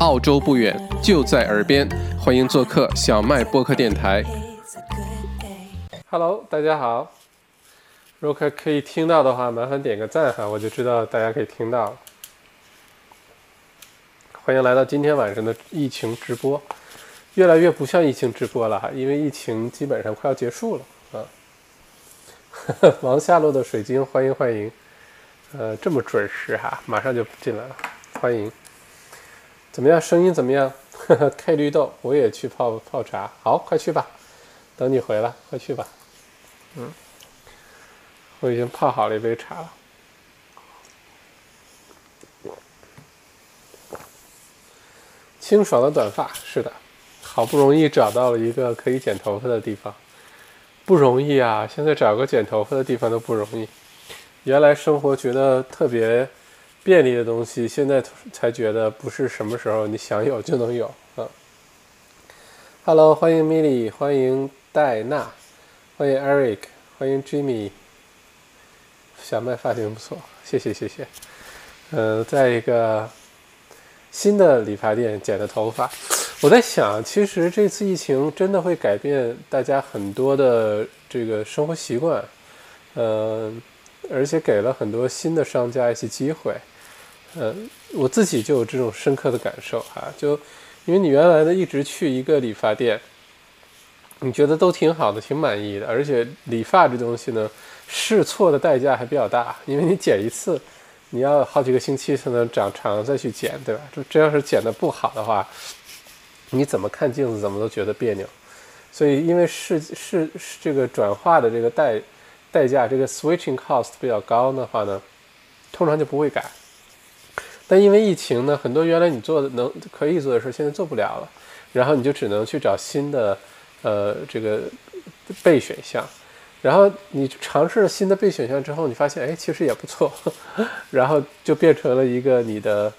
澳洲不远，就在耳边，欢迎做客小麦播客电台。Hello，大家好。如果可以听到的话，麻烦点个赞哈，我就知道大家可以听到。欢迎来到今天晚上的疫情直播，越来越不像疫情直播了哈，因为疫情基本上快要结束了啊。王下落的水晶，欢迎欢迎。呃，这么准时哈，马上就进来了，欢迎。怎么样？声音怎么样？K 绿豆，我也去泡泡茶。好，快去吧，等你回来，快去吧。嗯，我已经泡好了一杯茶了。清爽的短发，是的，好不容易找到了一个可以剪头发的地方，不容易啊！现在找个剪头发的地方都不容易。原来生活觉得特别便利的东西，现在才觉得不是什么时候你想有就能有啊。Hello，欢迎 Milly，欢迎戴娜，欢迎 Eric，欢迎 Jimmy。小麦发型不错，谢谢谢谢。嗯，在一个新的理发店剪的头发，我在想，其实这次疫情真的会改变大家很多的这个生活习惯，嗯。而且给了很多新的商家一些机会，嗯，我自己就有这种深刻的感受哈，就因为你原来呢一直去一个理发店，你觉得都挺好的，挺满意的，而且理发这东西呢试错的代价还比较大，因为你剪一次，你要好几个星期才能长长再去剪，对吧？就这要是剪的不好的话，你怎么看镜子怎么都觉得别扭，所以因为是是这个转化的这个代。代价这个 switching cost 比较高的话呢，通常就不会改。但因为疫情呢，很多原来你做的能可以做的事，现在做不了了，然后你就只能去找新的呃这个备选项。然后你尝试了新的备选项之后，你发现哎其实也不错，然后就变成了一个你的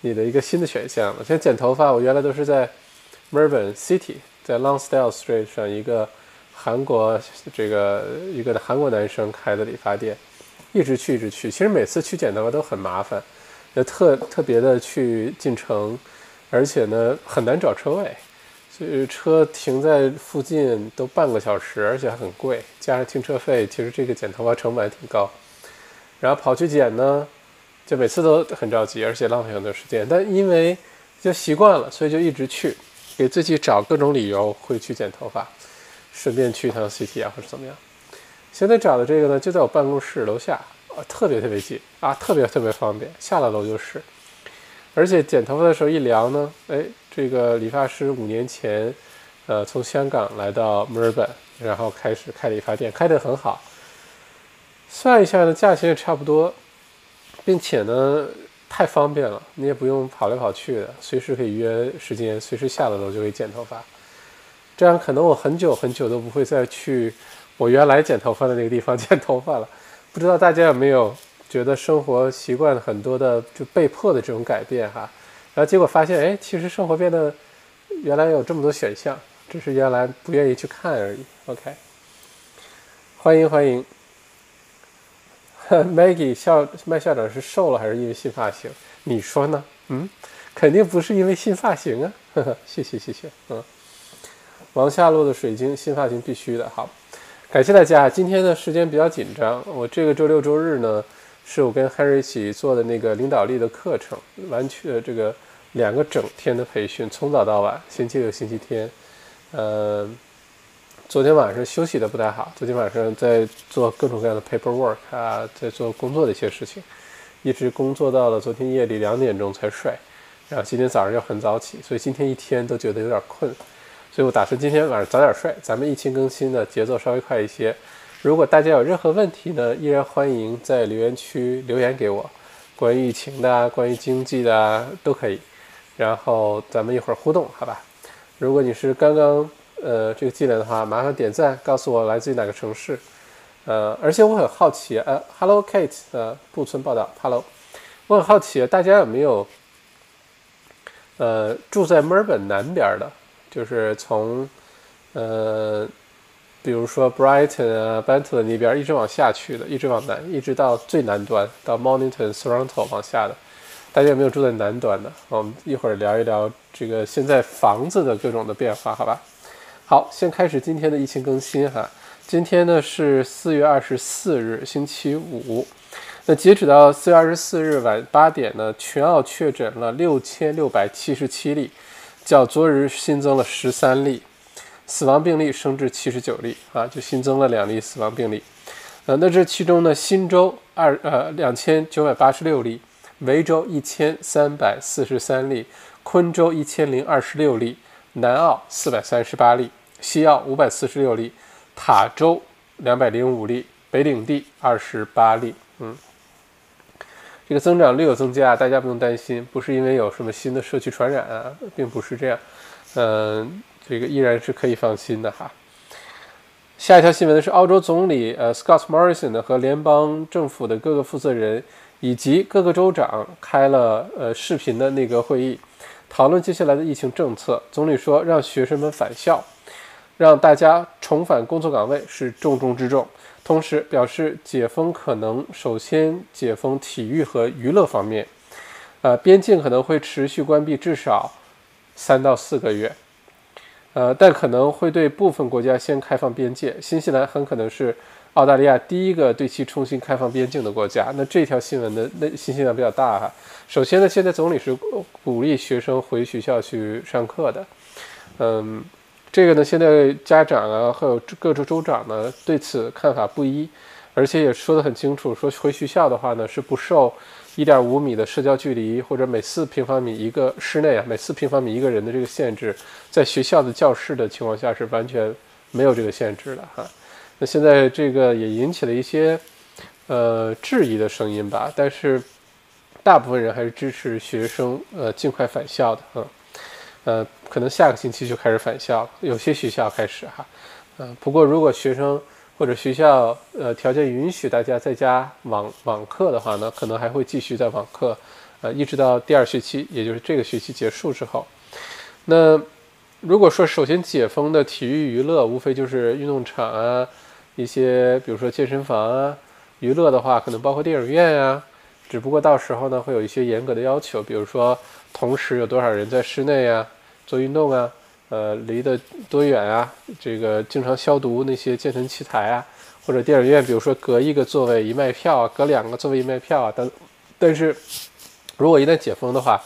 你的一个新的选项了。像剪头发，我原来都是在 Melbourne City，在 Lonsdale Street 上一个。韩国这个一个韩国男生开的理发店，一直去一直去。其实每次去剪头发都很麻烦，要特特别的去进城，而且呢很难找车位，所以车停在附近都半个小时，而且还很贵，加上停车费，其实这个剪头发成本还挺高。然后跑去剪呢，就每次都很着急，而且浪费很多时间。但因为就习惯了，所以就一直去，给自己找各种理由会去剪头发。顺便去一趟 CT 啊，或者怎么样？现在找的这个呢，就在我办公室楼下，啊，特别特别近啊，特别特别方便，下了楼就是。而且剪头发的时候一量呢，哎，这个理发师五年前，呃，从香港来到墨尔本，然后开始开理发店，开得很好。算一下呢，价钱也差不多，并且呢，太方便了，你也不用跑来跑去的，随时可以约时间，随时下了楼就可以剪头发。这样可能我很久很久都不会再去我原来剪头发的那个地方 剪头发了。不知道大家有没有觉得生活习惯很多的就被迫的这种改变哈？然后结果发现，哎，其实生活变得原来有这么多选项，只是原来不愿意去看而已。OK，欢迎欢迎。Maggie 校麦校长是瘦了还是因为新发型？你说呢？嗯，肯定不是因为新发型啊。呵呵，谢谢谢谢，嗯。王下落的水晶新发型必须的，好，感谢大家。今天的时间比较紧张，我这个周六周日呢，是我跟 Harry 一起做的那个领导力的课程，完全这个两个整天的培训，从早到晚，星期六、星期天。呃，昨天晚上休息的不太好，昨天晚上在做各种各样的 paperwork 啊，在做工作的一些事情，一直工作到了昨天夜里两点钟才睡，然后今天早上又很早起，所以今天一天都觉得有点困。所以我打算今天晚上早点睡，咱们疫情更新的节奏稍微快一些。如果大家有任何问题呢，依然欢迎在留言区留言给我，关于疫情的、关于经济的都可以。然后咱们一会儿互动，好吧？如果你是刚刚呃这个进来的话，麻烦点赞，告诉我来自于哪个城市。呃，而且我很好奇，呃，Hello Kate，呃，布村报道，Hello，我很好奇，大家有没有呃住在墨尔本南边的？就是从，呃，比如说 Brighton 啊、b e n t l e y 那边一直往下去的，一直往南，一直到最南端，到 m o n i n g t o n、Toronto 往下的，大家有没有住在南端的？我们一会儿聊一聊这个现在房子的各种的变化，好吧？好，先开始今天的疫情更新哈。今天呢是四月二十四日，星期五。那截止到四月二十四日晚八点呢，全澳确诊了六千六百七十七例，较昨日新增了十三例，死亡病例升至七十九例啊，就新增了两例死亡病例。呃，那这其中呢，新州二呃两千九百八十六例。维州一千三百四十三例，昆州一千零二十六例，南澳四百三十八例，西澳五百四十六例，塔州两百零五例，北领地二十八例。嗯，这个增长略有增加，大家不用担心，不是因为有什么新的社区传染啊，并不是这样。嗯，这个依然是可以放心的哈。下一条新闻呢是澳洲总理呃 Scott Morrison 呢和联邦政府的各个负责人。以及各个州长开了呃视频的那个会议，讨论接下来的疫情政策。总理说，让学生们返校，让大家重返工作岗位是重中之重。同时表示，解封可能首先解封体育和娱乐方面，呃，边境可能会持续关闭至少三到四个月，呃，但可能会对部分国家先开放边界。新西兰很可能是。澳大利亚第一个对其重新开放边境的国家，那这条新闻的那信息量比较大哈。首先呢，现在总理是鼓励学生回学校去上课的，嗯，这个呢，现在家长啊，还有各州州长呢，对此看法不一，而且也说得很清楚，说回学校的话呢，是不受一点五米的社交距离或者每四平方米一个室内啊，每四平方米一个人的这个限制，在学校的教室的情况下是完全没有这个限制的哈。那现在这个也引起了一些呃质疑的声音吧，但是大部分人还是支持学生呃尽快返校的，嗯，呃，可能下个星期就开始返校，有些学校开始哈，嗯，不过如果学生或者学校呃条件允许大家在家网网课的话呢，可能还会继续在网课，呃，一直到第二学期，也就是这个学期结束之后，那如果说首先解封的体育娱乐，无非就是运动场啊。一些比如说健身房啊，娱乐的话可能包括电影院呀，只不过到时候呢会有一些严格的要求，比如说同时有多少人在室内啊做运动啊，呃离得多远啊，这个经常消毒那些健身器材啊，或者电影院比如说隔一个座位一卖票啊，隔两个座位一卖票啊等，但是如果一旦解封的话，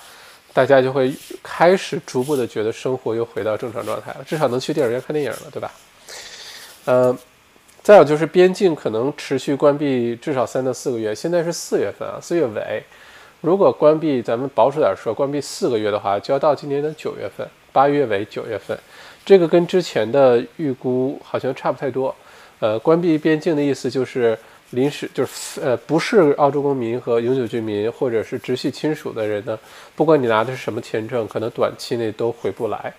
大家就会开始逐步的觉得生活又回到正常状态了，至少能去电影院看电影了，对吧？呃。再有就是边境可能持续关闭至少三到四个月，现在是四月份啊，四月尾，如果关闭，咱们保守点说，关闭四个月的话，就要到今年的九月份，八月尾九月份，这个跟之前的预估好像差不太多。呃，关闭边境的意思就是临时，就是呃，不是澳洲公民和永久居民或者是直系亲属的人呢，不管你拿的是什么签证，可能短期内都回不来，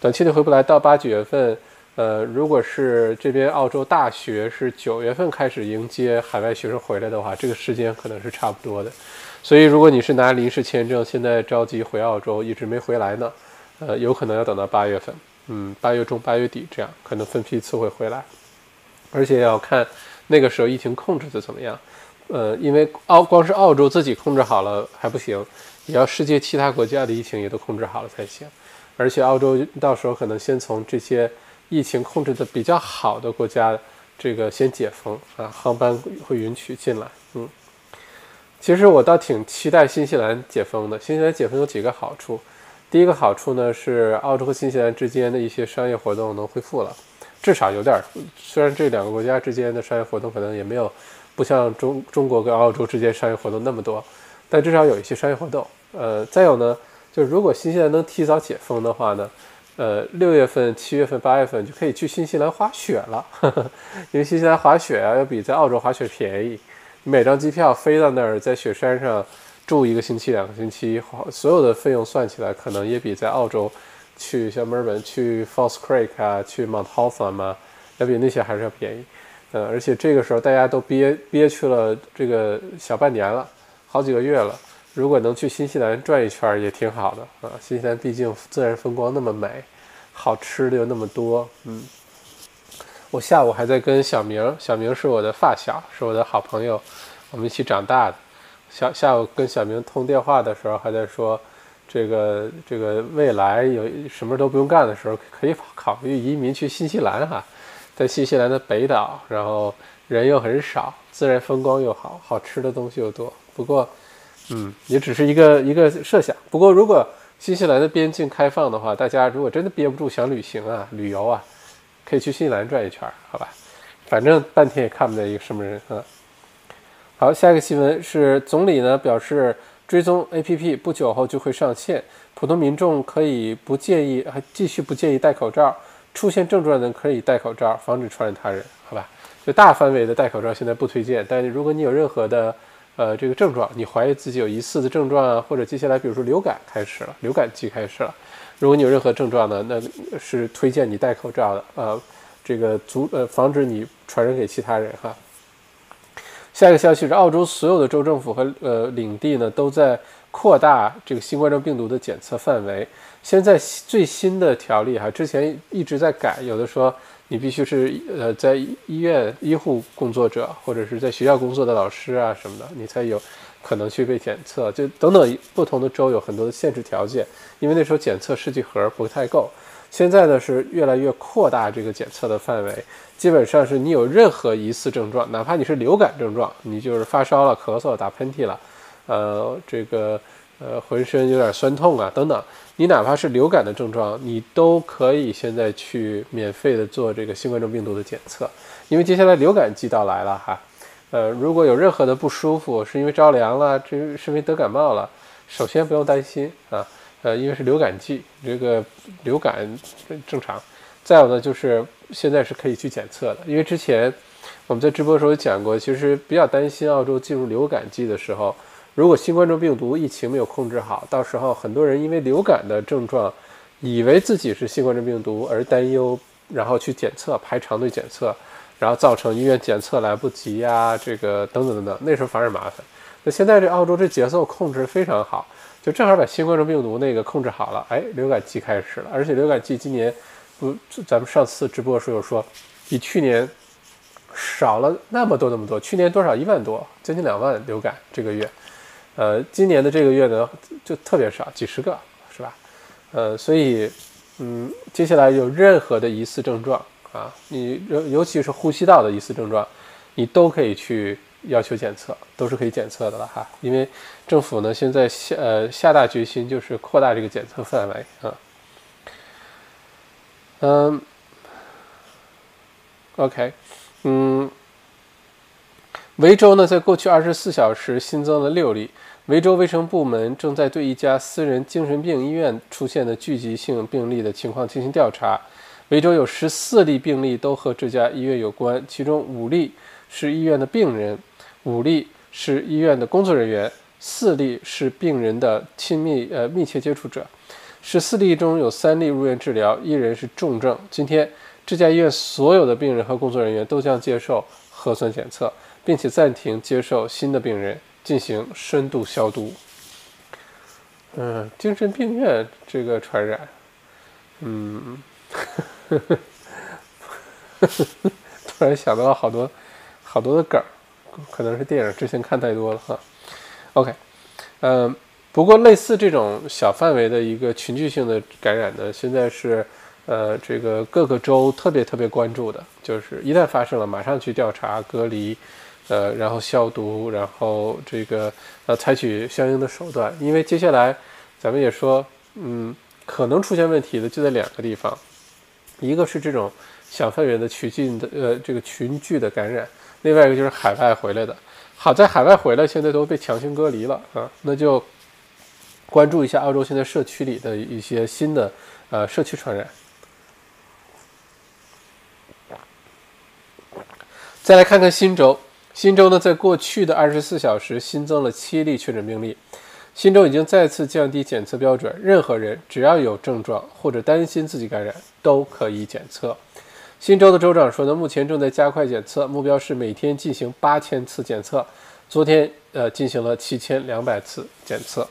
短期内回不来，到八九月份。呃，如果是这边澳洲大学是九月份开始迎接海外学生回来的话，这个时间可能是差不多的。所以，如果你是拿临时签证，现在着急回澳洲，一直没回来呢，呃，有可能要等到八月份，嗯，八月中、八月底这样，可能分批次会回来。而且要看那个时候疫情控制的怎么样。呃，因为澳光是澳洲自己控制好了还不行，也要世界其他国家的疫情也都控制好了才行。而且澳洲到时候可能先从这些。疫情控制的比较好的国家，这个先解封啊，航班会允许进来。嗯，其实我倒挺期待新西兰解封的。新西兰解封有几个好处，第一个好处呢是澳洲和新西兰之间的一些商业活动能恢复了，至少有点。虽然这两个国家之间的商业活动可能也没有不像中中国跟澳洲之间商业活动那么多，但至少有一些商业活动。呃，再有呢，就是如果新西兰能提早解封的话呢。呃，六月份、七月份、八月份就可以去新西兰滑雪了，因为新西兰滑雪啊要比在澳洲滑雪便宜。每张机票飞到那儿，在雪山上住一个星期、两个星期，所有的费用算起来，可能也比在澳洲去像墨尔本、去 Falls Creek 啊、去 Mount Hawthorne 啊，要比那些还是要便宜。呃，而且这个时候大家都憋憋屈了这个小半年了，好几个月了。如果能去新西兰转一圈也挺好的啊！新西兰毕竟自然风光那么美，好吃的又那么多。嗯，我下午还在跟小明，小明是我的发小，是我的好朋友，我们一起长大的。下下午跟小明通电话的时候还在说，这个这个未来有什么都不用干的时候，可以考虑移民去新西兰哈，在新西兰的北岛，然后人又很少，自然风光又好，好吃的东西又多。不过，嗯，也只是一个一个设想。不过如果新西兰的边境开放的话，大家如果真的憋不住想旅行啊、旅游啊，可以去新西兰转一圈，好吧？反正半天也看不见一个什么人啊。好，下一个新闻是总理呢表示，追踪 APP 不久后就会上线，普通民众可以不建议还继续不建议戴口罩，出现症状的可以戴口罩，防止传染他人，好吧？就大范围的戴口罩现在不推荐，但是如果你有任何的呃这个症状，你怀疑自己有疑似的症状啊，或者接下来比如说流感开始了，流感季开始了，如果你有任何症状呢，那是推荐你戴口罩的，呃。这个阻呃防止你传染给其他人哈。下一个消息是，澳洲所有的州政府和呃领地呢都在扩大这个新冠状病毒的检测范围。现在最新的条例哈，之前一直在改，有的说你必须是呃在医院医护工作者或者是在学校工作的老师啊什么的，你才有可能去被检测。就等等不同的州有很多的限制条件，因为那时候检测试剂盒不太够。现在呢是越来越扩大这个检测的范围，基本上是你有任何疑似症状，哪怕你是流感症状，你就是发烧了、咳嗽、打喷嚏了，呃，这个呃浑身有点酸痛啊等等，你哪怕是流感的症状，你都可以现在去免费的做这个新冠状病毒的检测，因为接下来流感季到来了哈，呃，如果有任何的不舒服，是因为着凉了，这是因为得感冒了，首先不用担心啊。呃，因为是流感季，这个流感正常。再有呢，就是现在是可以去检测的，因为之前我们在直播的时候讲过，其实比较担心澳洲进入流感季的时候，如果新冠状病毒疫情没有控制好，到时候很多人因为流感的症状，以为自己是新冠状病毒而担忧，然后去检测排长队检测，然后造成医院检测来不及呀，这个等等等等，那时候反而麻烦。那现在这澳洲这节奏控制非常好。就正好把新冠状病毒那个控制好了，哎，流感季开始了，而且流感季今年不，咱们上次直播的时候说，比去年少了那么多那么多，去年多少一万多，将近两万流感这个月，呃，今年的这个月呢就特别少，几十个是吧？呃，所以嗯，接下来有任何的疑似症状啊，你尤尤其是呼吸道的疑似症状，你都可以去。要求检测都是可以检测的了哈，因为政府呢现在下呃下大决心就是扩大这个检测范围啊。嗯，OK，嗯，维州呢在过去二十四小时新增了六例，维州卫生部门正在对一家私人精神病医院出现的聚集性病例的情况进行调查，维州有十四例病例都和这家医院有关，其中五例是医院的病人。五例是医院的工作人员，四例是病人的亲密呃密切接触者，十四例中有三例入院治疗，一人是重症。今天这家医院所有的病人和工作人员都将接受核酸检测，并且暂停接受新的病人进行深度消毒。嗯，精神病院这个传染，嗯，突然想到了好多好多的梗。可能是电影之前看太多了哈。OK，嗯，不过类似这种小范围的一个群聚性的感染呢，现在是呃这个各个州特别特别关注的，就是一旦发生了，马上去调查、隔离，呃，然后消毒，然后这个呃采取相应的手段，因为接下来咱们也说，嗯，可能出现问题的就在两个地方，一个是这种小范围的群聚的呃这个群聚的感染。另外一个就是海外回来的，好在海外回来现在都被强行隔离了啊，那就关注一下澳洲现在社区里的一些新的呃社区传染。再来看看新州，新州呢在过去的二十四小时新增了七例确诊病例，新州已经再次降低检测标准，任何人只要有症状或者担心自己感染都可以检测。新州的州长说呢，目前正在加快检测，目标是每天进行八千次检测。昨天，呃，进行了七千两百次检测。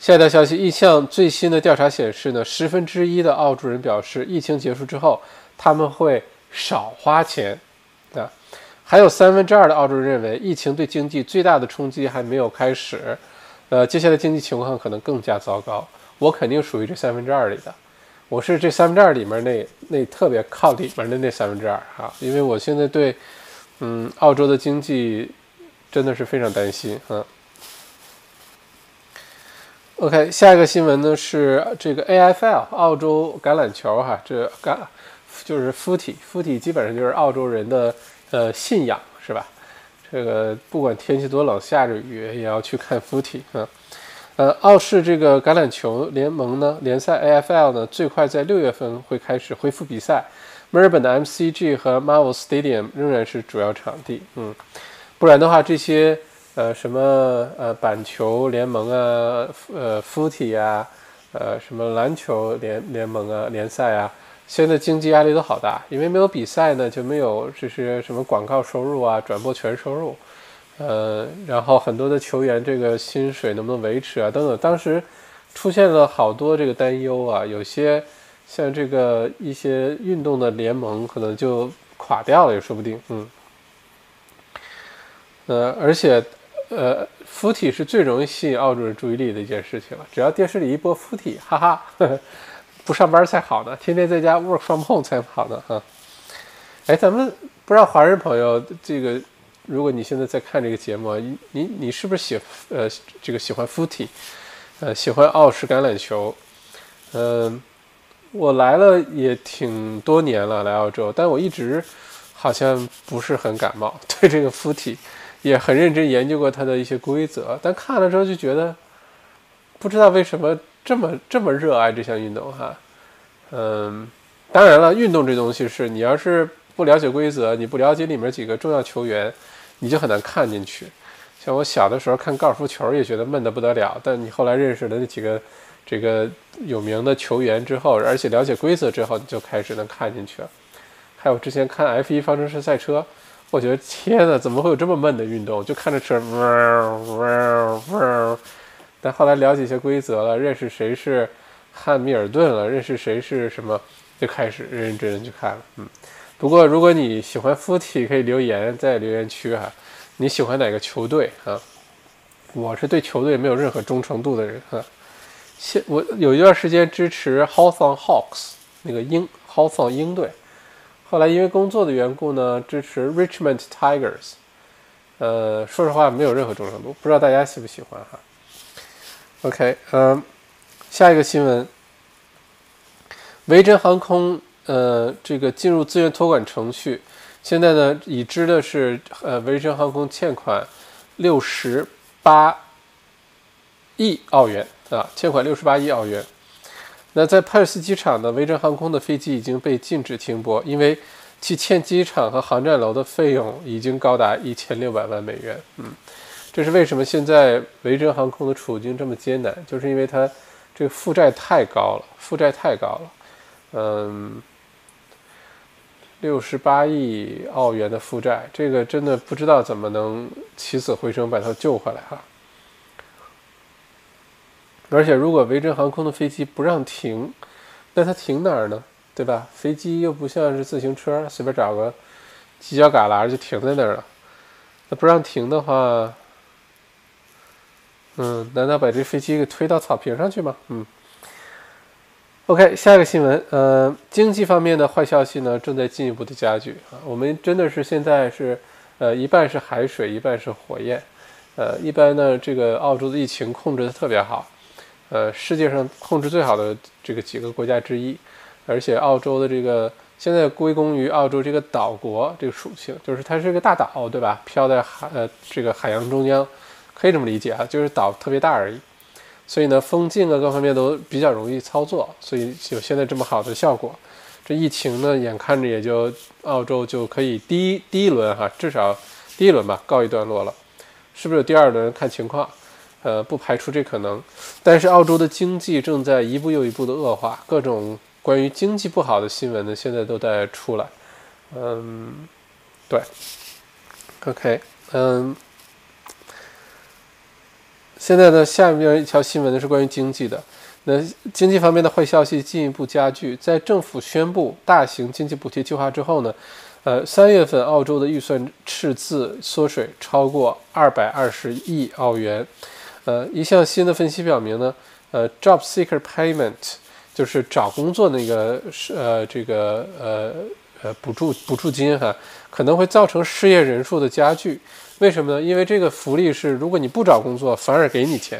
下一条消息，一项最新的调查显示呢，十分之一的澳洲人表示，疫情结束之后他们会少花钱。还有三分之二的澳洲人认为，疫情对经济最大的冲击还没有开始，呃，接下来经济情况可能更加糟糕。我肯定属于这三分之二里的，我是这三分之二里面那那特别靠里面的那三分之二哈，因为我现在对，嗯，澳洲的经济真的是非常担心啊。OK，下一个新闻呢是这个 AFL 澳洲橄榄球哈，这橄就是 footy，footy 基本上就是澳洲人的呃信仰是吧？这个不管天气多冷，下着雨也要去看 footy 啊。呃，澳式这个橄榄球联盟呢，联赛 AFL 呢，最快在六月份会开始恢复比赛。墨尔本的 MCG 和 Marvel Stadium 仍然是主要场地，嗯，不然的话，这些呃什么呃板球联盟啊，呃 footy 啊，呃什么篮球联联盟啊联赛啊，现在经济压力都好大，因为没有比赛呢，就没有这些什么广告收入啊，转播权收入。呃，然后很多的球员这个薪水能不能维持啊？等等，当时出现了好多这个担忧啊，有些像这个一些运动的联盟可能就垮掉了也说不定。嗯，呃，而且呃，附体是最容易吸引澳洲人注意力的一件事情了。只要电视里一播附体，哈哈，不上班才好呢，天天在家 work from home 才好呢。哈，哎，咱们不知道华人朋友这个。如果你现在在看这个节目，你你你是不是喜呃这个喜欢 footy，呃喜欢澳式橄榄球？嗯，我来了也挺多年了，来澳洲，但我一直好像不是很感冒 对这个 footy，也很认真研究过它的一些规则，但看了之后就觉得不知道为什么这么这么热爱这项运动哈。嗯，当然了，运动这东西是你要是不了解规则，你不了解里面几个重要球员。你就很难看进去，像我小的时候看高尔夫球也觉得闷得不得了，但你后来认识了那几个 这个有名的球员之后，而且了解规则之后，你就开始能看进去了。还有之前看 F1 方程式赛车，我觉得天哪，怎么会有这么闷的运动？就看着车嗡嗡嗡，但后来了解一些规则了，认识谁是汉密尔顿了，认识谁是什么，就开始认认真真去看了，嗯。不过，如果你喜欢附体，可以留言在留言区哈。你喜欢哪个球队啊？我是对球队没有任何忠诚度的人哈。现我有一段时间支持 Hawthorne Hawks 那个鹰 Hawthorne 鹰队，后来因为工作的缘故呢，支持 Richmond Tigers。呃，说实话没有任何忠诚度，不知道大家喜不喜欢哈。OK，嗯，下一个新闻，维珍航空。呃，这个进入资源托管程序，现在呢已知的是，呃，维珍航空欠款六十八亿澳元啊，欠款六十八亿澳元。那在珀斯机场呢，维珍航空的飞机已经被禁止停泊，因为其欠机场和航站楼的费用已经高达一千六百万美元。嗯，这是为什么现在维珍航空的处境这么艰难？就是因为它这个负债太高了，负债太高了。嗯。六十八亿澳元的负债，这个真的不知道怎么能起死回生把它救回来哈。而且，如果维珍航空的飞机不让停，那它停哪儿呢？对吧？飞机又不像是自行车，随便找个犄角旮旯就停在那儿了。那不让停的话，嗯，难道把这飞机给推到草坪上去吗？嗯。OK，下一个新闻，呃，经济方面的坏消息呢，正在进一步的加剧啊。我们真的是现在是，呃，一半是海水，一半是火焰，呃，一般呢，这个澳洲的疫情控制的特别好，呃，世界上控制最好的这个几个国家之一，而且澳洲的这个现在归功于澳洲这个岛国这个属性，就是它是一个大岛，对吧？飘在海呃这个海洋中央，可以这么理解啊，就是岛特别大而已。所以呢，封禁啊，各方面都比较容易操作，所以有现在这么好的效果。这疫情呢，眼看着也就澳洲就可以第一第一轮哈，至少第一轮吧，告一段落了。是不是有第二轮？看情况，呃，不排除这可能。但是澳洲的经济正在一步又一步的恶化，各种关于经济不好的新闻呢，现在都在出来。嗯，对，OK，嗯。现在呢，下面一条新闻呢是关于经济的。那经济方面的坏消息进一步加剧，在政府宣布大型经济补贴计划之后呢，呃，三月份澳洲的预算赤字缩水超过二百二十亿澳元。呃，一项新的分析表明呢，呃，Job Seeker Payment 就是找工作那个是呃这个呃呃补助补助金哈，可能会造成失业人数的加剧。为什么呢？因为这个福利是，如果你不找工作，反而给你钱；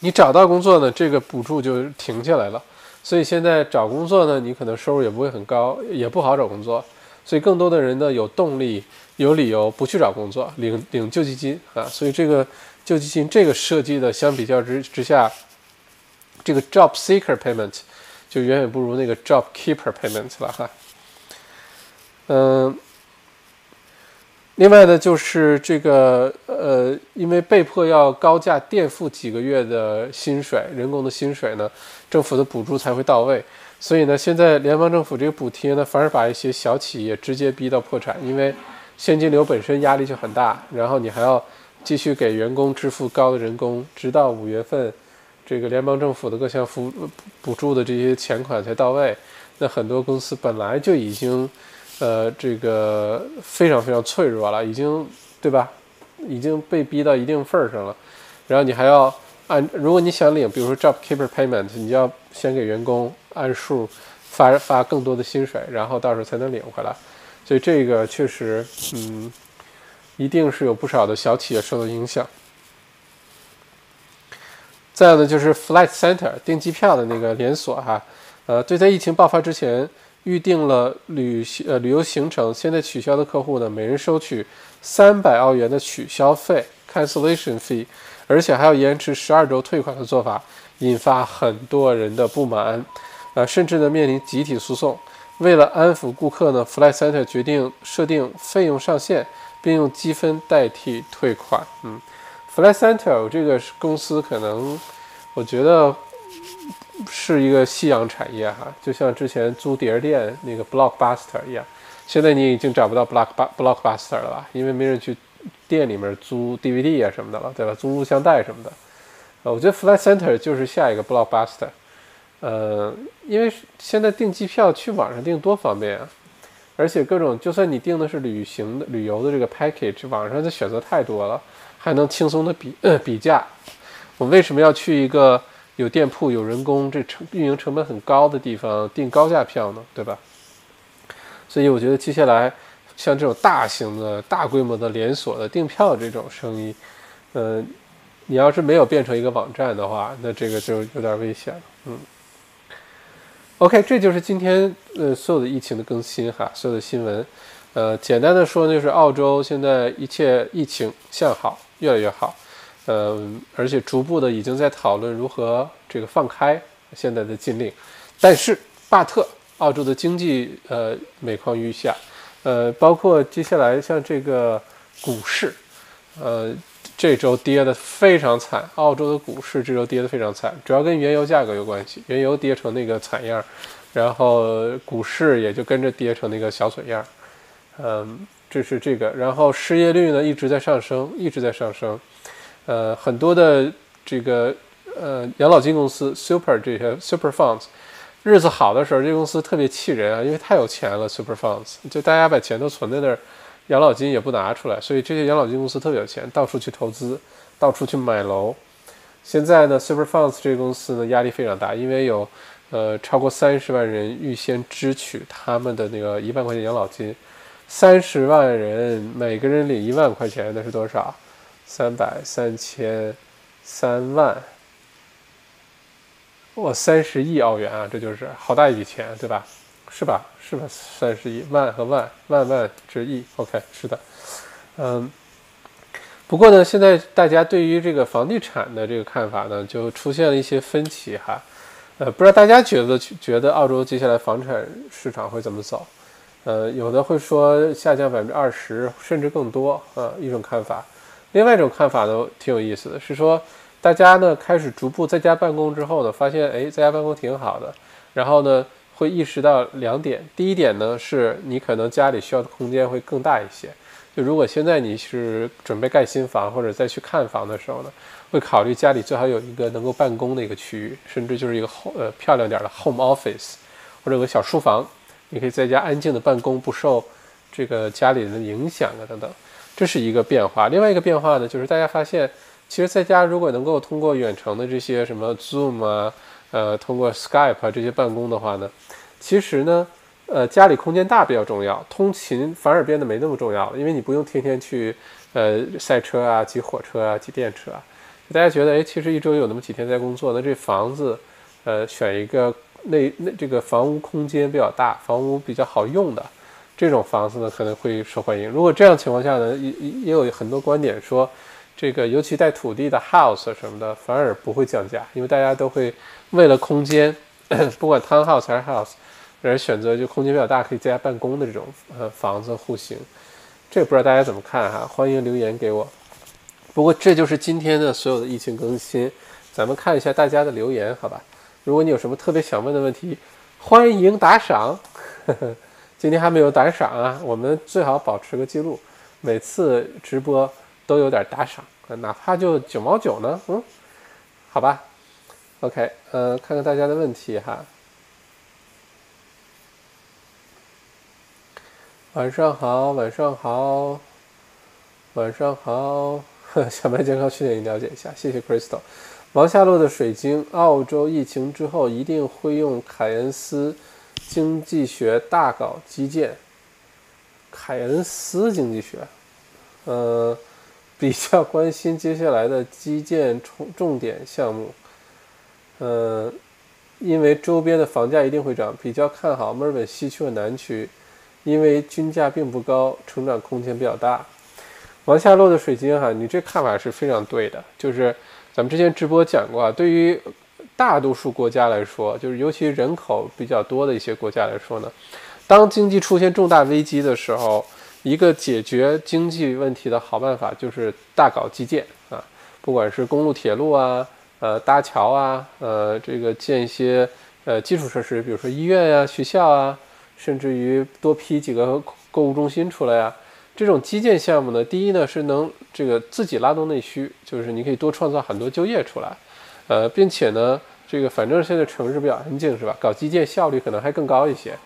你找到工作呢，这个补助就停下来了。所以现在找工作呢，你可能收入也不会很高，也不好找工作。所以更多的人呢，有动力、有理由不去找工作，领领救济金啊。所以这个救济金这个设计的相比较之之下，这个 job seeker payment 就远远不如那个 job keeper payment 了哈。嗯。另外呢，就是这个呃，因为被迫要高价垫付几个月的薪水，人工的薪水呢，政府的补助才会到位。所以呢，现在联邦政府这个补贴呢，反而把一些小企业直接逼到破产，因为现金流本身压力就很大，然后你还要继续给员工支付高的人工，直到五月份，这个联邦政府的各项扶补助的这些钱款才到位。那很多公司本来就已经。呃，这个非常非常脆弱了，已经，对吧？已经被逼到一定份儿上了，然后你还要按，如果你想领，比如说 job keeper payment，你要先给员工按数发发更多的薪水，然后到时候才能领回来。所以这个确实，嗯，一定是有不少的小企业受到影响。再有呢，就是 Flight Center 订机票的那个连锁哈，呃，对，在疫情爆发之前。预定了旅行呃旅游行程，现在取消的客户呢，每人收取三百澳元的取消费 （cancellation fee），而且还要延迟十二周退款的做法，引发很多人的不满，呃，甚至呢面临集体诉讼。为了安抚顾客呢，Flight Center 决定设定费用上限，并用积分代替退款。嗯，Flight Center 这个公司可能，我觉得。是一个夕阳产业哈，就像之前租碟店那个 Blockbuster 一样，现在你已经找不到 Block Blockbuster 了吧？因为没人去店里面租 DVD 啊什么的了，对吧？租录像带什么的。呃，我觉得 Flight Center 就是下一个 Blockbuster。呃，因为现在订机票去网上订多方便啊，而且各种就算你订的是旅行的旅游的这个 package，网上的选择太多了，还能轻松的比比价。我为什么要去一个？有店铺、有人工，这成运营成本很高的地方订高价票呢，对吧？所以我觉得接下来像这种大型的、大规模的连锁的订票这种生意，呃，你要是没有变成一个网站的话，那这个就有点危险了。嗯。OK，这就是今天呃所有的疫情的更新哈，所有的新闻。呃，简单的说就是澳洲现在一切疫情向好，越来越好。呃，而且逐步的已经在讨论如何这个放开现在的禁令，但是巴特澳洲的经济呃每况愈下，呃，包括接下来像这个股市，呃，这周跌的非常惨，澳洲的股市这周跌的非常惨，主要跟原油价格有关系，原油跌成那个惨样，然后股市也就跟着跌成那个小损样，嗯，这是这个，然后失业率呢一直在上升，一直在上升。呃，很多的这个呃养老金公司 super 这些 super funds，日子好的时候，这公司特别气人啊，因为太有钱了 super funds，就大家把钱都存在那儿，养老金也不拿出来，所以这些养老金公司特别有钱，到处去投资，到处去买楼。现在呢，super funds 这个公司呢压力非常大，因为有呃超过三十万人预先支取他们的那个一万块钱养老金，三十万人每个人领一万块钱，那是多少？三百三千三万，哇，三十亿澳元啊！这就是好大一笔钱，对吧？是吧？是吧？三十亿万和万万万之亿，OK，是的，嗯。不过呢，现在大家对于这个房地产的这个看法呢，就出现了一些分歧哈。呃，不知道大家觉得觉得澳洲接下来房产市场会怎么走？呃，有的会说下降百分之二十，甚至更多啊，一种看法。另外一种看法呢，挺有意思的，是说大家呢开始逐步在家办公之后呢，发现哎，在家办公挺好的，然后呢会意识到两点，第一点呢是你可能家里需要的空间会更大一些，就如果现在你是准备盖新房或者再去看房的时候呢，会考虑家里最好有一个能够办公的一个区域，甚至就是一个呃漂亮点的 home office，或者有个小书房，你可以在家安静的办公，不受这个家里人的影响啊等等，这是一个变化。另外一个变化呢，就是大家发现，其实在家如果能够通过远程的这些什么 Zoom 啊，呃，通过 Skype 啊这些办公的话呢，其实呢，呃，家里空间大比较重要，通勤反而变得没那么重要了，因为你不用天天去呃赛车啊、挤火车啊、挤电车啊。大家觉得，哎，其实一周有那么几天在工作，那这房子，呃，选一个那那这个房屋空间比较大、房屋比较好用的这种房子呢，可能会受欢迎。如果这样情况下呢，也也有很多观点说，这个尤其带土地的 house 什么的，反而不会降价，因为大家都会为了空间，不管 town house 还是 house，而选择就空间比较大、可以在家办公的这种呃房子户型。这不知道大家怎么看哈？欢迎留言给我。不过这就是今天的所有的疫情更新，咱们看一下大家的留言，好吧？如果你有什么特别想问的问题，欢迎打赏。呵呵今天还没有打赏啊，我们最好保持个记录，每次直播都有点打赏，哪怕就九毛九呢，嗯，好吧？OK，呃，看看大家的问题哈。晚上好，晚上好，晚上好。小麦健康训练营了解一下，谢谢 Crystal。王夏洛的水晶，澳洲疫情之后一定会用凯恩斯经济学大搞基建。凯恩斯经济学，呃，比较关心接下来的基建重重点项目。呃，因为周边的房价一定会涨，比较看好墨尔本西区和南区，因为均价并不高，成长空间比较大。往下落的水晶哈，你这看法是非常对的。就是咱们之前直播讲过啊，对于大多数国家来说，就是尤其人口比较多的一些国家来说呢，当经济出现重大危机的时候，一个解决经济问题的好办法就是大搞基建啊，不管是公路、铁路啊，呃，搭桥啊，呃，这个建一些呃基础设施，比如说医院呀、学校啊，甚至于多批几个购物中心出来呀。这种基建项目呢，第一呢是能这个自己拉动内需，就是你可以多创造很多就业出来，呃，并且呢，这个反正现在城市比较安静，是吧？搞基建效率可能还更高一些，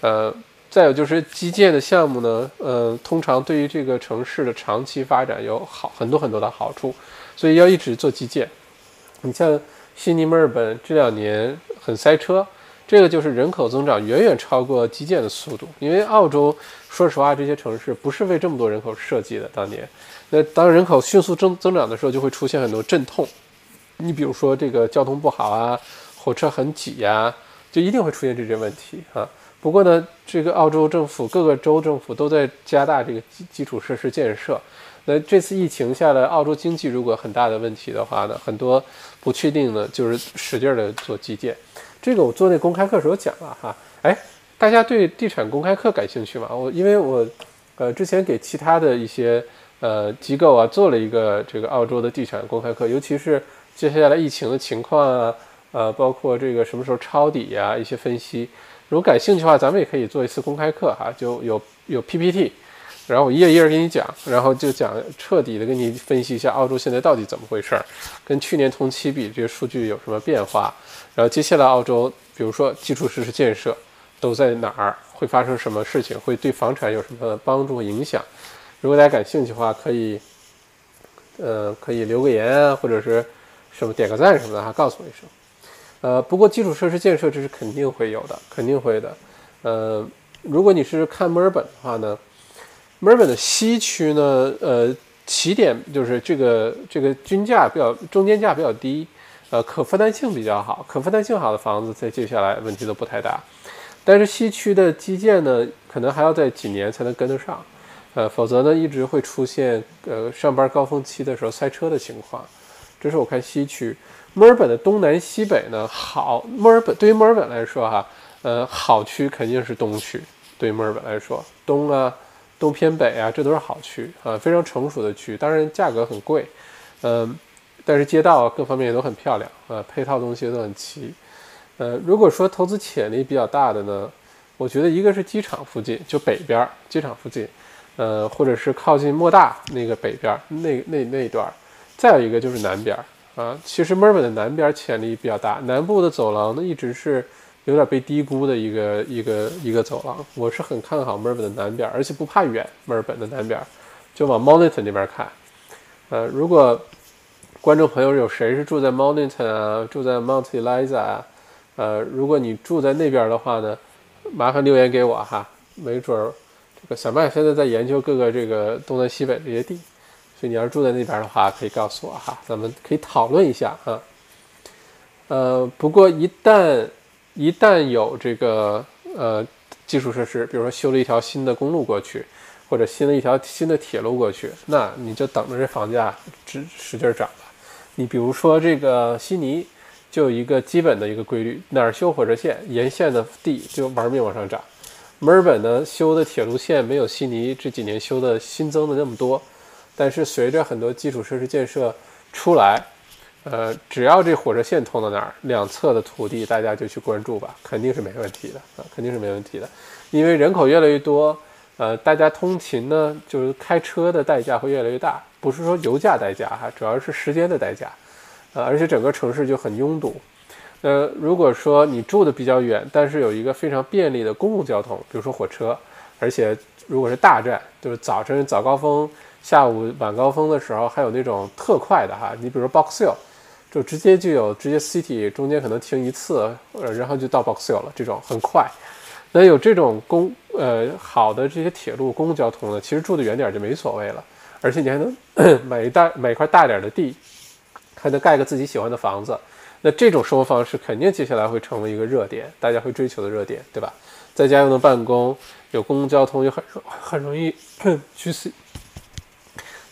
呃，再有就是基建的项目呢，呃，通常对于这个城市的长期发展有好很多很多的好处，所以要一直做基建。你像悉尼、墨尔本这两年很塞车。这个就是人口增长远远超过基建的速度，因为澳洲说实话，这些城市不是为这么多人口设计的。当年，那当人口迅速增增长的时候，就会出现很多阵痛。你比如说这个交通不好啊，火车很挤呀，就一定会出现这些问题啊。不过呢，这个澳洲政府各个州政府都在加大这个基基础设施建设。那这次疫情下来，澳洲经济如果很大的问题的话呢，很多不确定呢，就是使劲的做基建。这个我做那公开课时候讲了哈，哎，大家对地产公开课感兴趣吗？我因为我，呃，之前给其他的一些呃机构啊做了一个这个澳洲的地产公开课，尤其是接下来疫情的情况啊，呃，包括这个什么时候抄底呀一些分析，如果感兴趣的话，咱们也可以做一次公开课哈，就有有 PPT。然后我一页一页给你讲，然后就讲彻底的给你分析一下澳洲现在到底怎么回事儿，跟去年同期比这些数据有什么变化，然后接下来澳洲比如说基础设施建设都在哪儿，会发生什么事情，会对房产有什么帮助和影响？如果大家感兴趣的话，可以，呃，可以留个言啊，或者是什么点个赞什么的哈，告诉我一声。呃，不过基础设施建设这是肯定会有的，肯定会的。呃，如果你是看墨尔本的话呢？墨尔本的西区呢，呃，起点就是这个这个均价比较中间价比较低，呃，可负担性比较好，可负担性好的房子在接下来问题都不太大。但是西区的基建呢，可能还要在几年才能跟得上，呃，否则呢一直会出现呃上班高峰期的时候塞车的情况。这是我看西区，墨尔本的东南西北呢好，墨尔本对于墨尔本来说哈，呃，好区肯定是东区，对于墨尔本来说东啊。东偏北啊，这都是好区啊，非常成熟的区。当然价格很贵，嗯，但是街道各方面也都很漂亮啊，配套东西都很齐。呃，如果说投资潜力比较大的呢，我觉得一个是机场附近，就北边机场附近，呃，或者是靠近莫大那个北边那那那一段，再有一个就是南边啊。其实墨尔本的南边潜力比较大，南部的走廊呢一直是有点被低估的一个一个一个走廊。我是很看好墨尔本的南边，而且不怕远。墨尔本的南边，就往 m o n i t o n 那边看。呃，如果观众朋友有谁是住在 m o n i t o n 啊，住在 Mount Eliza 啊，呃，如果你住在那边的话呢，麻烦留言给我哈，没准儿这个小麦现在在研究各个这个东南西北这些地，所以你要是住在那边的话，可以告诉我哈，咱们可以讨论一下啊。呃，不过一旦一旦有这个呃基础设施，比如说修了一条新的公路过去，或者新的一条新的铁路过去，那你就等着这房价直使劲涨吧。你比如说这个悉尼，就有一个基本的一个规律，哪儿修火车线，沿线的地就玩命往上涨。墨尔本呢修的铁路线没有悉尼这几年修的新增的那么多，但是随着很多基础设施建设出来。呃，只要这火车线通到哪儿，两侧的土地大家就去关注吧，肯定是没问题的啊，肯定是没问题的。因为人口越来越多，呃，大家通勤呢，就是开车的代价会越来越大，不是说油价代价哈，主要是时间的代价，呃，而且整个城市就很拥堵。呃，如果说你住的比较远，但是有一个非常便利的公共交通，比如说火车，而且如果是大站，就是早晨早高峰、下午晚高峰的时候，还有那种特快的哈，你比如说 Box Hill。就直接就有直接 City 中间可能停一次，呃，然后就到 Box Hill 了，这种很快。那有这种公呃好的这些铁路公共交通呢，其实住的远点就没所谓了，而且你还能 买一大买一块大点的地，还能盖个自己喜欢的房子。那这种生活方式肯定接下来会成为一个热点，大家会追求的热点，对吧？在家又能办公，有公共交通又很很容易去 C，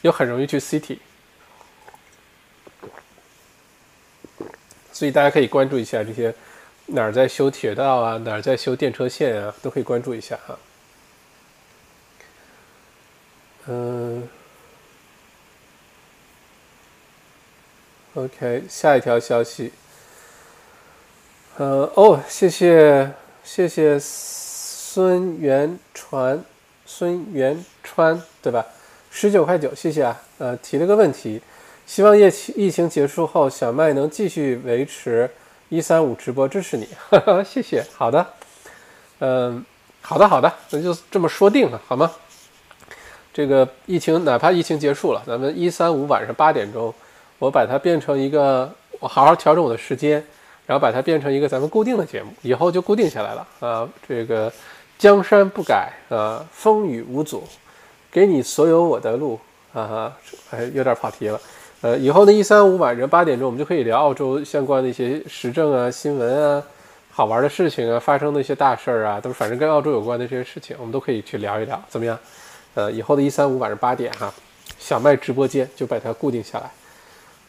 又很容易去 City。所以大家可以关注一下这些哪儿在修铁道啊，哪儿在修电车线啊，都可以关注一下哈。嗯，OK，下一条消息。呃，哦，谢谢谢谢孙元传，孙元川对吧？十九块九，谢谢啊。呃，提了个问题。希望疫情疫情结束后，小麦能继续维持一三五直播，支持你，谢谢。好的，嗯，好的，好的，那就这么说定了，好吗？这个疫情哪怕疫情结束了，咱们一三五晚上八点钟，我把它变成一个，我好好调整我的时间，然后把它变成一个咱们固定的节目，以后就固定下来了啊。这个江山不改啊，风雨无阻，给你所有我的路啊，哎，有点跑题了。呃，以后呢，一三五晚上八点钟，我们就可以聊澳洲相关的一些时政啊、新闻啊、好玩的事情啊、发生的一些大事儿啊，都反正跟澳洲有关的这些事情，我们都可以去聊一聊，怎么样？呃，以后的一三五晚上八点哈，小麦直播间就把它固定下来。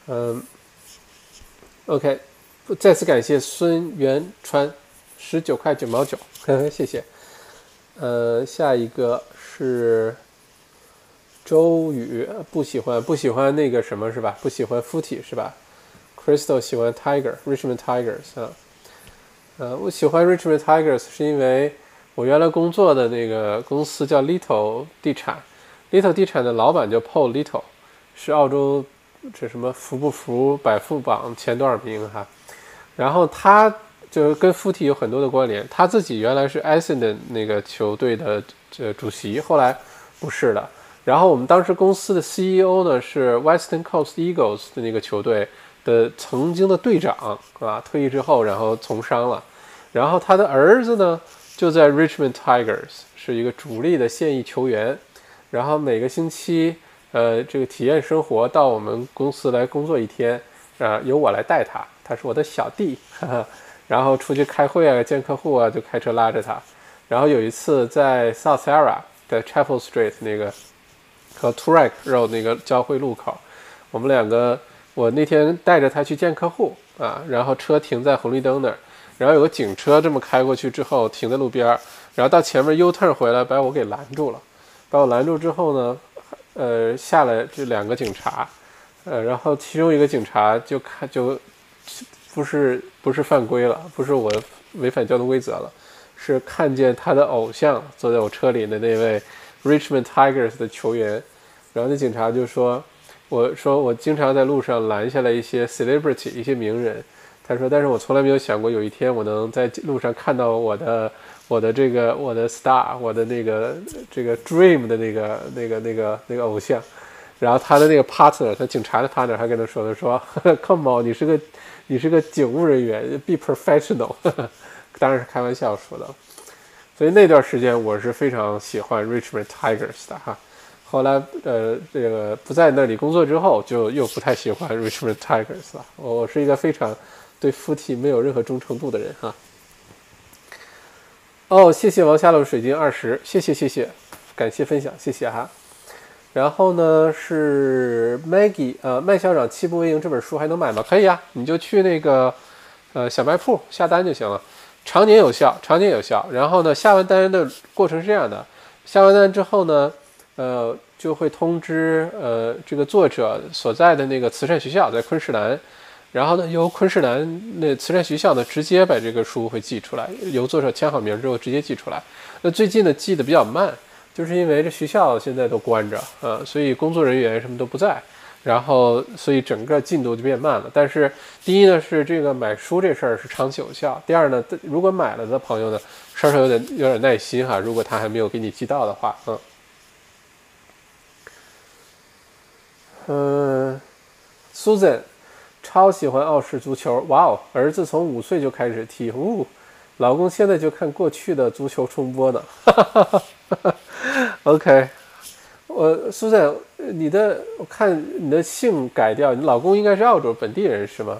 嗯，OK，再次感谢孙元川，十九块九毛九，谢谢。呃，下一个是。周宇不喜欢不喜欢那个什么是吧？不喜欢附体是吧？Crystal 喜欢 Tiger Richmond Tigers 啊，呃，我喜欢 Richmond Tigers 是因为我原来工作的那个公司叫 Little 地产，Little 地产的老板叫 Paul Little，是澳洲这什么福不福百富榜前多少名哈？然后他就是跟附体有很多的关联，他自己原来是 Essendon 那个球队的这主席，后来不是了。然后我们当时公司的 CEO 呢是 Western Coast Eagles 的那个球队的曾经的队长啊，退役之后然后从商了。然后他的儿子呢就在 Richmond Tigers 是一个主力的现役球员。然后每个星期呃这个体验生活到我们公司来工作一天啊，由我来带他，他是我的小弟。然后出去开会啊见客户啊就开车拉着他。然后有一次在 South Yarra 的 Chapel Street 那个。和 Turek Road 那个交汇路口，我们两个，我那天带着他去见客户啊，然后车停在红绿灯那儿，然后有个警车这么开过去之后停在路边儿，然后到前面 U turn 回来把我给拦住了，把我拦住之后呢，呃，下来这两个警察，呃，然后其中一个警察就看就不是不是犯规了，不是我违反交通规则了，是看见他的偶像坐在我车里的那位。Richmond Tigers 的球员，然后那警察就说：“我说我经常在路上拦下来一些 celebrity，一些名人，他说，但是我从来没有想过有一天我能在路上看到我的我的这个我的 star，我的那个这个 dream 的那个那个那个那个偶像。然后他的那个 partner，他警察的 partner 还跟他说的说，Come on，你是个你是个警务人员，be professional，当然是开玩笑说的。所以那段时间我是非常喜欢 Richmond Tigers 的哈。后来呃这个不在那里工作之后，就又不太喜欢 Richmond Tigers 了。我是一个非常对 footy 没有任何忠诚度的人哈。哦，谢谢王下路水晶二十，谢谢谢谢，感谢分享，谢谢哈。然后呢是 Maggie，呃，麦校长《七步为营》这本书还能买吗？可以啊，你就去那个呃小卖铺下单就行了，常年有效，常年有效。然后呢，下完单的过程是这样的：下完单之后呢，呃，就会通知呃这个作者所在的那个慈善学校在昆士兰，然后呢由昆士兰那慈善学校呢直接把这个书会寄出来，由作者签好名之后直接寄出来。那最近呢寄的比较慢。就是因为这学校现在都关着，呃，所以工作人员什么都不在，然后所以整个进度就变慢了。但是第一呢是这个买书这事儿是长期有效，第二呢，如果买了的朋友呢，稍稍有点有点耐心哈，如果他还没有给你寄到的话，嗯，嗯，Susan 超喜欢澳式足球，哇哦，儿子从五岁就开始踢，呜，老公现在就看过去的足球重播呢，哈哈哈哈。OK，我苏珊，你的我看你的姓改掉，你老公应该是澳洲本地人是吗？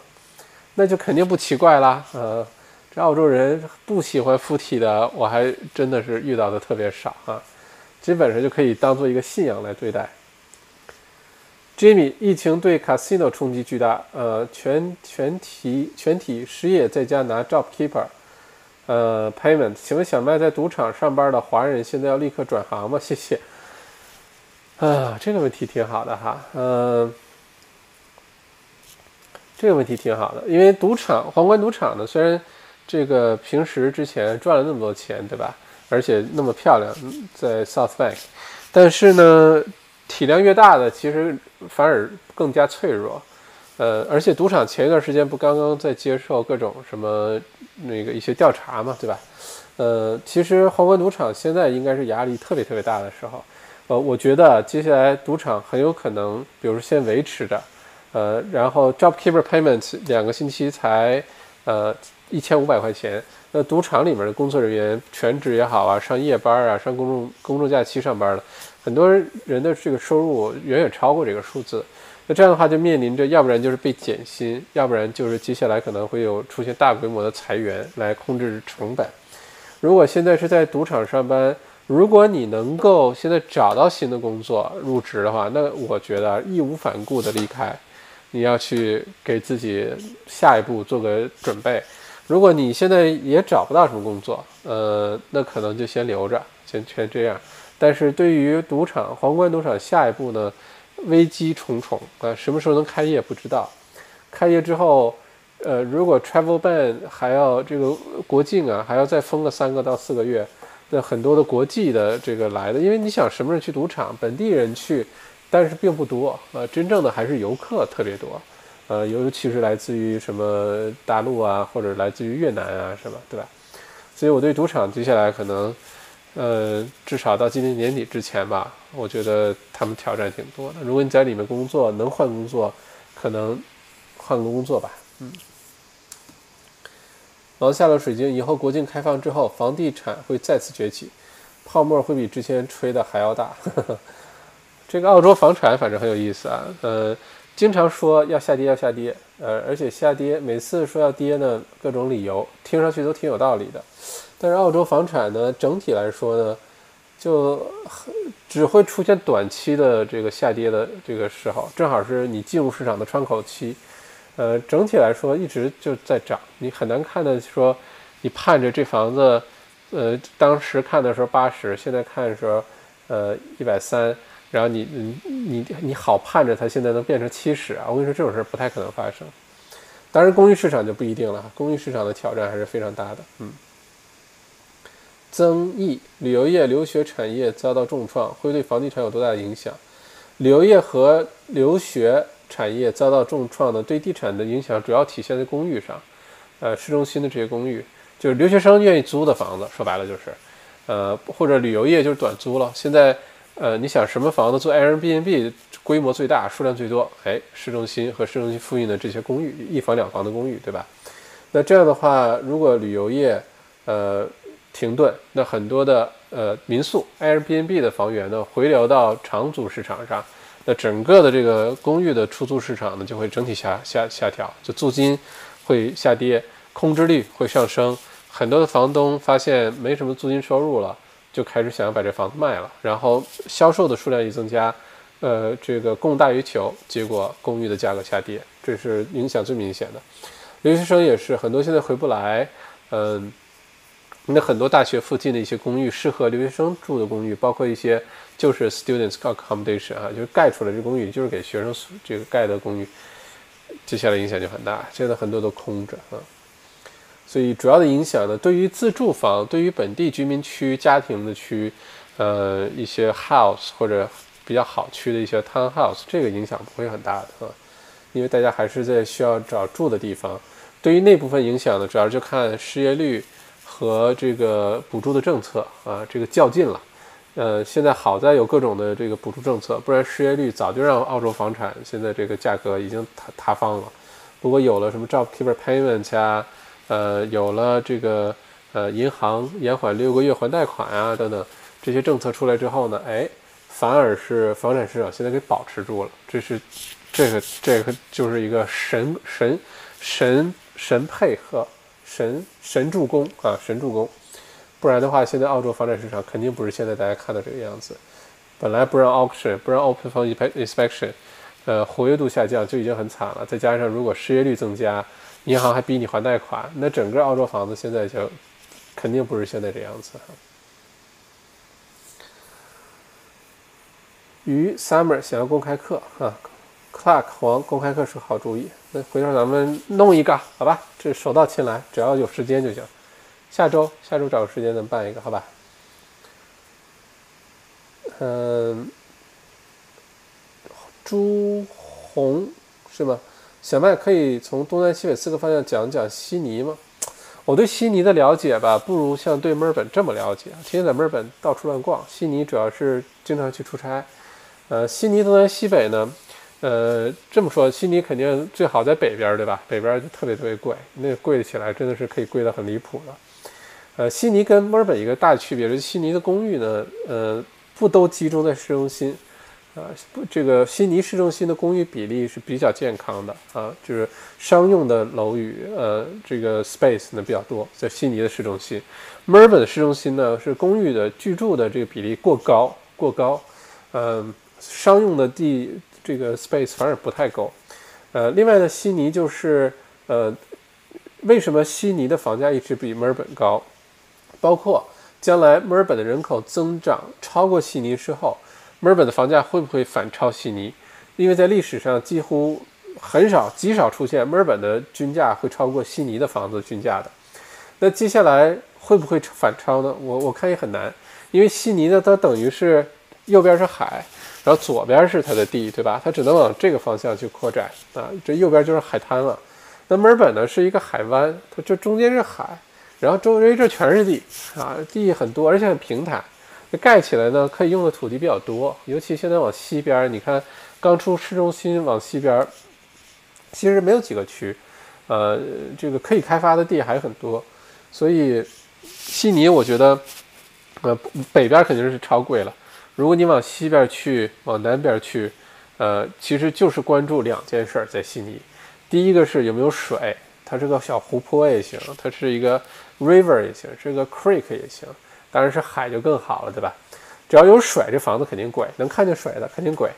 那就肯定不奇怪啦。呃，这澳洲人不喜欢附体的，我还真的是遇到的特别少啊。基本上就可以当做一个信仰来对待。Jimmy，疫情对 Casino 冲击巨大，呃，全全体全体失业，在家拿 Job Keeper。呃，payment，请问小麦在赌场上班的华人现在要立刻转行吗？谢谢。啊，这个问题挺好的哈，嗯，这个问题挺好的，因为赌场皇冠赌场呢，虽然这个平时之前赚了那么多钱，对吧？而且那么漂亮，在 South Bank，但是呢，体量越大的，其实反而更加脆弱。呃，而且赌场前一段时间不刚刚在接受各种什么那个一些调查嘛，对吧？呃，其实皇冠赌场现在应该是压力特别特别大的时候。呃，我觉得接下来赌场很有可能，比如先维持着，呃，然后 Job Keeper payments 两个星期才呃一千五百块钱。那赌场里面的工作人员全职也好啊，上夜班啊，上公众公众假期上班的，很多人的这个收入远远超过这个数字。那这样的话，就面临着要不然就是被减薪，要不然就是接下来可能会有出现大规模的裁员来控制成本。如果现在是在赌场上班，如果你能够现在找到新的工作入职的话，那我觉得义无反顾的离开，你要去给自己下一步做个准备。如果你现在也找不到什么工作，呃，那可能就先留着，先先这样。但是对于赌场皇冠赌场下一步呢？危机重重啊！什么时候能开业不知道。开业之后，呃，如果 travel ban 还要这个国境啊，还要再封个三个到四个月，那很多的国际的这个来的，因为你想什么人去赌场，本地人去，但是并不多呃，真正的还是游客特别多，呃，尤其是来自于什么大陆啊，或者来自于越南啊，什么，对吧？所以我对赌场接下来可能。呃，至少到今年年底之前吧，我觉得他们挑战挺多的。如果你在里面工作，能换工作，可能换个工作吧。嗯。王下了水晶，以后国境开放之后，房地产会再次崛起，泡沫会比之前吹的还要大。这个澳洲房产反正很有意思啊，呃，经常说要下跌要下跌，呃，而且下跌每次说要跌呢，各种理由听上去都挺有道理的。但是澳洲房产呢，整体来说呢，就只会出现短期的这个下跌的这个时候，正好是你进入市场的窗口期。呃，整体来说一直就在涨，你很难看的说，你盼着这房子，呃，当时看的时候八十，现在看的时候，呃，一百三，然后你你你好盼着它现在能变成七十啊！我跟你说这种事儿不太可能发生。当然，公寓市场就不一定了，公寓市场的挑战还是非常大的，嗯。增益旅游业、留学产业遭到重创，会对房地产有多大的影响？旅游业和留学产业遭到重创呢？对地产的影响主要体现在公寓上。呃市中心的这些公寓，就是留学生愿意租的房子，说白了就是，呃或者旅游业就是短租了。现在呃你想什么房子做 Airbnb 规模最大、数量最多？哎，市中心和市中心附近的这些公寓，一房两房的公寓，对吧？那这样的话，如果旅游业呃停顿，那很多的呃民宿 Airbnb 的房源呢回流到长租市场上。那整个的这个公寓的出租市场呢，就会整体下下下调，就租金会下跌，空置率会上升。很多的房东发现没什么租金收入了，就开始想要把这房子卖了。然后销售的数量一增加，呃，这个供大于求，结果公寓的价格下跌，这是影响最明显的。留学生也是很多现在回不来，嗯，那很多大学附近的一些公寓适合留学生住的公寓，包括一些。就是 students accommodation 啊，就是盖出来这公寓就是给学生这个盖的公寓，接下来影响就很大。现在很多都空着啊，所以主要的影响呢，对于自住房，对于本地居民区家庭的区，呃，一些 house 或者比较好区的一些 townhouse，这个影响不会很大的啊，因为大家还是在需要找住的地方。对于那部分影响呢，主要就看失业率和这个补助的政策啊，这个较劲了。呃，现在好在有各种的这个补助政策，不然失业率早就让澳洲房产现在这个价格已经塌塌方了。不过有了什么 JobKeeper Payment 啊，呃，有了这个呃银行延缓六个月还贷款啊等等这些政策出来之后呢，哎，反而是房产市场现在给保持住了。这是这个这个就是一个神神神神配合神神助攻啊，神助攻。不然的话，现在澳洲房产市场肯定不是现在大家看到这个样子。本来不让 auction，不让 open for inspection，呃，活跃度下降就已经很惨了。再加上如果失业率增加，银行还逼你还贷款，那整个澳洲房子现在就肯定不是现在这样子。于 summer 想要公开课啊，Clark 黄公开课是好主意。那回头咱们弄一个，好吧？这手到擒来，只要有时间就行。下周，下周找个时间咱们办一个，好吧？嗯，朱红是吗？小麦可以从东南西北四个方向讲讲悉尼吗？我对悉尼的了解吧，不如像对墨尔本这么了解。天天在墨尔本到处乱逛，悉尼主要是经常去出差。呃，悉尼东南西北呢？呃，这么说，悉尼肯定最好在北边，对吧？北边就特别特别贵，那贵起来真的是可以贵得很离谱的。呃，悉尼跟墨尔本一个大区别是，悉尼的公寓呢，呃，不都集中在市中心，啊，不，这个悉尼市中心的公寓比例是比较健康的啊，就是商用的楼宇，呃，这个 space 呢比较多，在悉尼的市中心，墨尔本的市中心呢是公寓的居住的这个比例过高，过高，嗯，商用的地这个 space 反而不太够，呃，另外呢，悉尼就是，呃，为什么悉尼的房价一直比墨尔本高？包括将来墨尔本的人口增长超过悉尼之后，墨尔本的房价会不会反超悉尼？因为在历史上几乎很少、极少出现墨尔本的均价会超过悉尼的房子均价的。那接下来会不会反超呢？我我看也很难，因为悉尼呢，它等于是右边是海，然后左边是它的地，对吧？它只能往这个方向去扩展啊，这右边就是海滩了。那墨尔本呢是一个海湾，它这中间是海。然后周围这全是地啊，地很多，而且很平坦。盖起来呢，可以用的土地比较多。尤其现在往西边，你看刚出市中心往西边，其实没有几个区，呃，这个可以开发的地还很多。所以悉尼，我觉得，呃，北边肯定是超贵了。如果你往西边去，往南边去，呃，其实就是关注两件事，在悉尼，第一个是有没有水，它是个小湖泊也行，它是一个。River 也行，这个 creek 也行，当然是海就更好了，对吧？只要有水，这房子肯定贵，能看见水的肯定贵。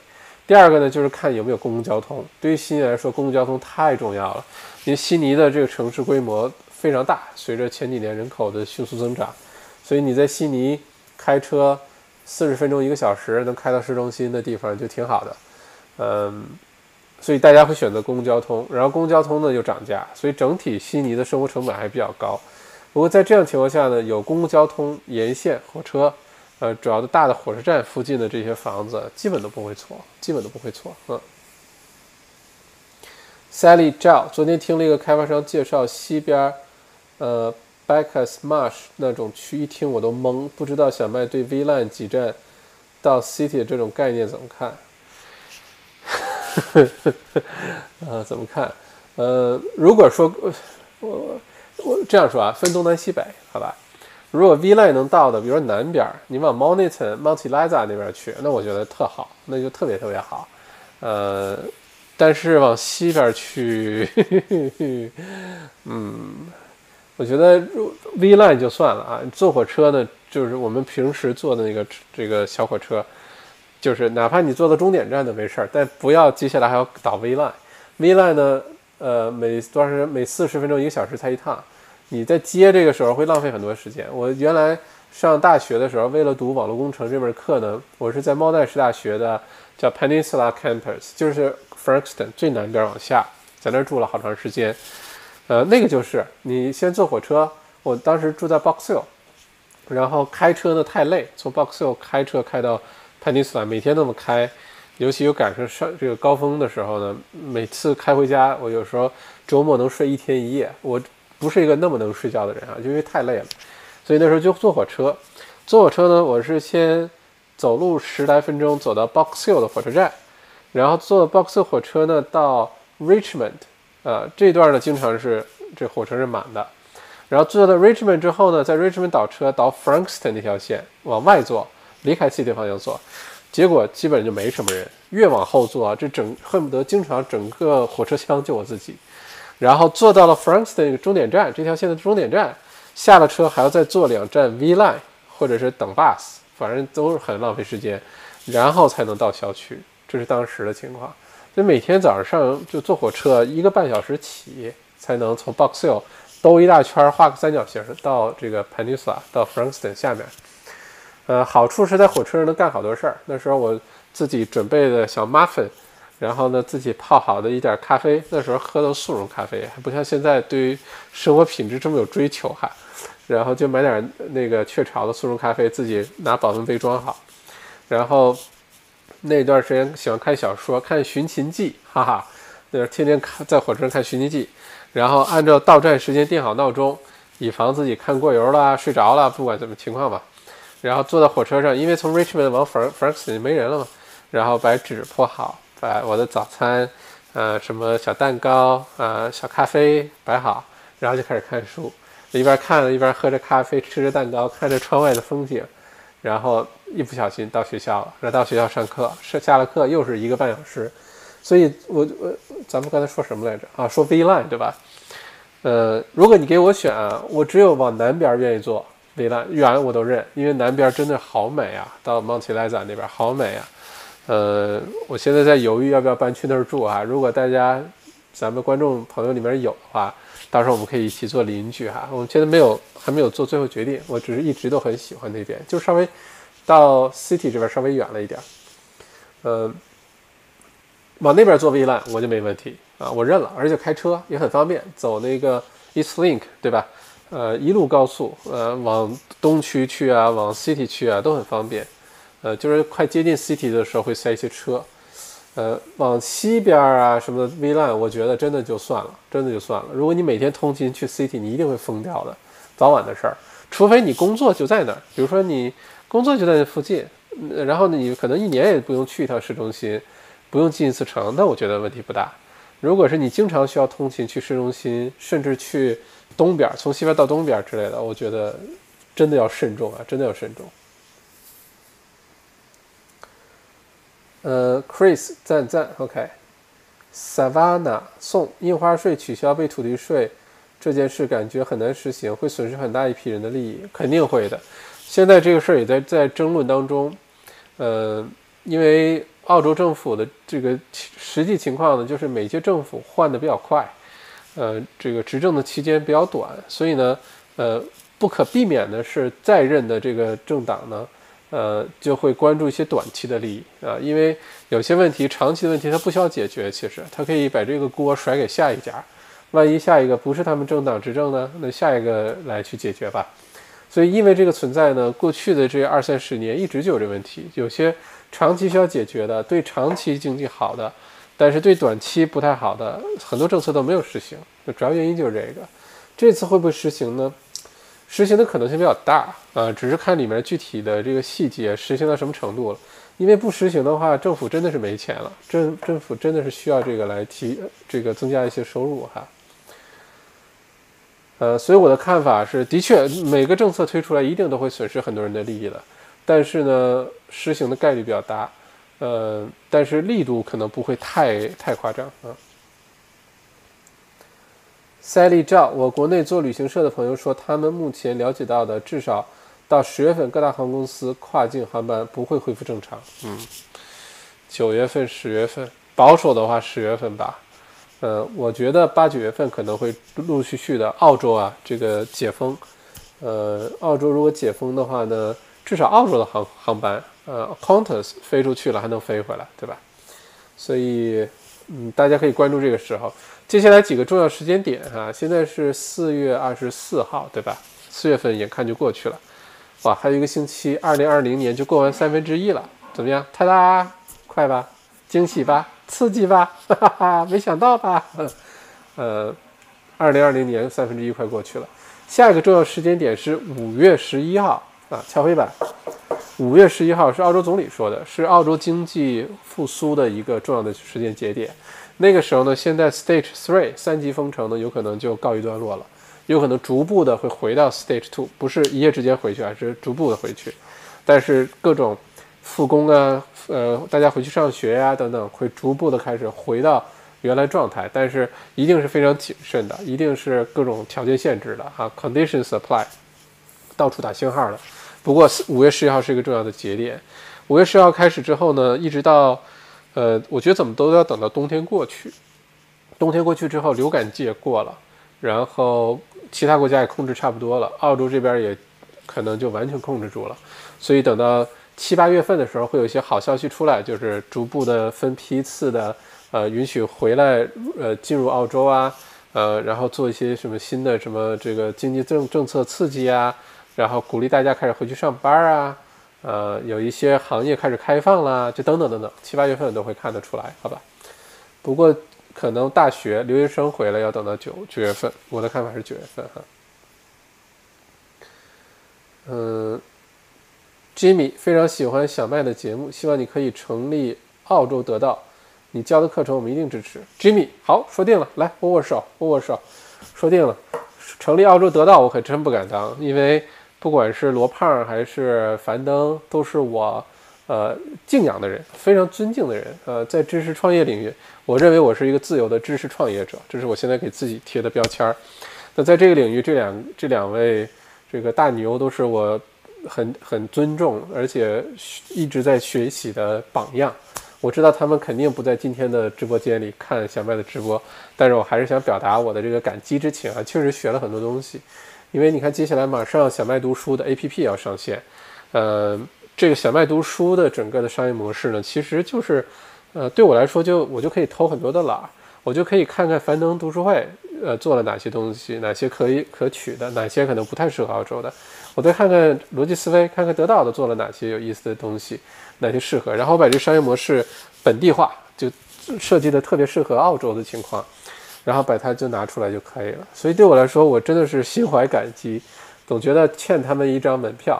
第二个呢，就是看有没有公共交通。对于悉尼来说，公共交通太重要了，因为悉尼的这个城市规模非常大，随着前几年人口的迅速增长，所以你在悉尼开车四十分钟一个小时能开到市中心的地方就挺好的，嗯。所以大家会选择公共交通，然后公共交通呢又涨价，所以整体悉尼的生活成本还比较高。不过在这样情况下呢，有公共交通沿线火车，呃，主要的大的火车站附近的这些房子基本都不会错，基本都不会错。嗯。Sally Zhao 昨天听了一个开发商介绍西边，呃，Backus Marsh 那种区，一听我都懵，不知道小麦对 V Line 几站到 City 这种概念怎么看？呵呵呵呃，怎么看？呃，如果说我我这样说啊，分东南西北，好吧？如果 VLAN 能到的，比如说南边，你往 Monitor、Monte Liza 那边去，那我觉得特好，那就特别特别好。呃，但是往西边去，嗯，我觉得 V line 就算了啊。坐火车呢，就是我们平时坐的那个这个小火车，就是哪怕你坐到终点站都没事儿，但不要接下来还要导 V line。V line 呢，呃，每多少时每四十分钟一个小时才一趟。你在接这个时候会浪费很多时间。我原来上大学的时候，为了读网络工程这门课呢，我是在猫奈市大学的叫 Peninsula Campus，就是 Frankston 最南边往下，在那儿住了好长时间。呃，那个就是你先坐火车，我当时住在 Box Hill，然后开车呢太累，从 Box Hill 开车开到 Peninsula，每天那么开，尤其有赶上上这个高峰的时候呢，每次开回家，我有时候周末能睡一天一夜，我。不是一个那么能睡觉的人啊，就因为太累了，所以那时候就坐火车。坐火车呢，我是先走路十来分钟走到 Box Hill 的火车站，然后坐 Box Hill 火车呢到 Richmond，呃，这段呢经常是这火车是满的。然后坐到 Richmond 之后呢，在 Richmond 倒车到 Frankston 那条线往外坐，离开 City 方向坐，结果基本就没什么人。越往后坐啊，这整恨不得经常整个火车厢就我自己。然后坐到了 Frankston 终点站，这条线的终点站，下了车还要再坐两站 V line，或者是等 bus，反正都是很浪费时间，然后才能到校区。这是当时的情况。所以每天早上就坐火车一个半小时起，才能从 Box Hill 兜一大圈，画个三角形到这个 Peninsula，到 Frankston 下面。呃，好处是在火车上能干好多事儿。那时候我自己准备的小 muffin。然后呢，自己泡好的一点咖啡，那时候喝的速溶咖啡，还不像现在对于生活品质这么有追求哈。然后就买点那个雀巢的速溶咖啡，自己拿保温杯装好。然后那段时间喜欢看小说，看《寻秦记》，哈哈，那天天看在火车上看《寻秦记》，然后按照到站时间定好闹钟，以防自己看过油了、睡着了，不管怎么情况吧。然后坐到火车上，因为从 Richmond 往 Frankston 没人了嘛，然后把纸铺好。把我的早餐，呃，什么小蛋糕，呃，小咖啡摆好，然后就开始看书，一边看一边喝着咖啡，吃着蛋糕，看着窗外的风景，然后一不小心到学校了，然后到学校上课，是下了课又是一个半小时，所以我我咱们刚才说什么来着啊？说 V line 对吧？呃，如果你给我选，我只有往南边愿意坐离了远我都认，因为南边真的好美啊，到 Monte Liza 那边好美啊。呃，我现在在犹豫要不要搬去那儿住啊。如果大家咱们观众朋友里面有的话，到时候我们可以一起做邻居哈。我们现在没有，还没有做最后决定。我只是一直都很喜欢那边，就稍微到 city 这边稍微远了一点。呃，往那边做 V line 我就没问题啊，我认了，而且开车也很方便，走那个 East Link 对吧？呃，一路高速，呃，往东区去啊，往 city 去啊，都很方便。呃，就是快接近 city 的时候会塞一些车，呃，往西边啊什么的 V line，我觉得真的就算了，真的就算了。如果你每天通勤去 city，你一定会疯掉的，早晚的事儿。除非你工作就在那儿，比如说你工作就在那附近，然后你可能一年也不用去一趟市中心，不用进一次城，那我觉得问题不大。如果是你经常需要通勤去市中心，甚至去东边，从西边到东边之类的，我觉得真的要慎重啊，真的要慎重。呃，Chris 赞赞，OK，Savannah 送印花税取消被土地税这件事，感觉很难实行，会损失很大一批人的利益，肯定会的。现在这个事儿也在在争论当中。呃，因为澳洲政府的这个实际情况呢，就是每届政府换的比较快，呃，这个执政的期间比较短，所以呢，呃，不可避免的是在任的这个政党呢。呃，就会关注一些短期的利益啊，因为有些问题长期的问题它不需要解决，其实它可以把这个锅甩给下一家，万一下一个不是他们政党执政呢，那下一个来去解决吧。所以因为这个存在呢，过去的这二三十年一直就有这问题，有些长期需要解决的，对长期经济好的，但是对短期不太好的很多政策都没有实行，主要原因就是这个。这次会不会实行呢？实行的可能性比较大啊，只是看里面具体的这个细节实行到什么程度了。因为不实行的话，政府真的是没钱了，政政府真的是需要这个来提这个增加一些收入哈。呃，所以我的看法是，的确每个政策推出来一定都会损失很多人的利益的，但是呢，实行的概率比较大，呃，但是力度可能不会太太夸张啊。赛利照，我国内做旅行社的朋友说，他们目前了解到的至少。到十月份，各大航空公司跨境航班不会恢复正常。嗯，九月份、十月份，保守的话十月份吧。呃，我觉得八九月份可能会陆陆续续的。澳洲啊，这个解封，呃，澳洲如果解封的话呢，至少澳洲的航航班，呃，Qantas 飞出去了还能飞回来，对吧？所以，嗯，大家可以关注这个时候。接下来几个重要时间点哈，现在是四月二十四号，对吧？四月份眼看就过去了。哇，还有一个星期，二零二零年就过完三分之一了，怎么样？太大，快吧？惊喜吧？刺激吧？哈哈哈，没想到吧？呃，二零二零年三分之一快过去了，下一个重要时间点是五月十一号啊，敲黑板。五月十一号是澳洲总理说的，是澳洲经济复苏的一个重要的时间节点。那个时候呢，现在 Stage Three 三级封城呢，有可能就告一段落了。有可能逐步的会回到 stage two，不是一夜之间回去，而是逐步的回去。但是各种复工啊，呃，大家回去上学呀等等，会逐步的开始回到原来状态。但是一定是非常谨慎的，一定是各种条件限制的啊，conditions apply，到处打星号的。不过五月十一号是一个重要的节点。五月十一号开始之后呢，一直到呃，我觉得怎么都要等到冬天过去。冬天过去之后，流感季也过了，然后。其他国家也控制差不多了，澳洲这边也可能就完全控制住了，所以等到七八月份的时候，会有一些好消息出来，就是逐步的分批次的，呃，允许回来，呃，进入澳洲啊，呃，然后做一些什么新的什么这个经济政政策刺激啊，然后鼓励大家开始回去上班啊，呃，有一些行业开始开放啦，就等等等等，七八月份都会看得出来，好吧？不过。可能大学留学生回来要等到九九月份，我的看法是九月份哈。嗯，Jimmy 非常喜欢小麦的节目，希望你可以成立澳洲得到，你教的课程我们一定支持。Jimmy 好，说定了，来握握手，握握手，说定了，成立澳洲得到我可真不敢当，因为不管是罗胖还是樊登，都是我。呃，敬仰的人，非常尊敬的人，呃，在知识创业领域，我认为我是一个自由的知识创业者，这是我现在给自己贴的标签儿。那在这个领域，这两这两位这个大牛都是我很很尊重，而且一直在学习的榜样。我知道他们肯定不在今天的直播间里看小麦的直播，但是我还是想表达我的这个感激之情啊，确实学了很多东西。因为你看，接下来马上小麦读书的 APP 要上线，呃。这个小麦读书的整个的商业模式呢，其实就是，呃，对我来说，就我就可以偷很多的懒，我就可以看看樊登读书会，呃，做了哪些东西，哪些可以可取的，哪些可能不太适合澳洲的，我再看看逻辑思维，看看得到的做了哪些有意思的东西，哪些适合，然后把这商业模式本地化，就设计的特别适合澳洲的情况，然后把它就拿出来就可以了。所以对我来说，我真的是心怀感激，总觉得欠他们一张门票。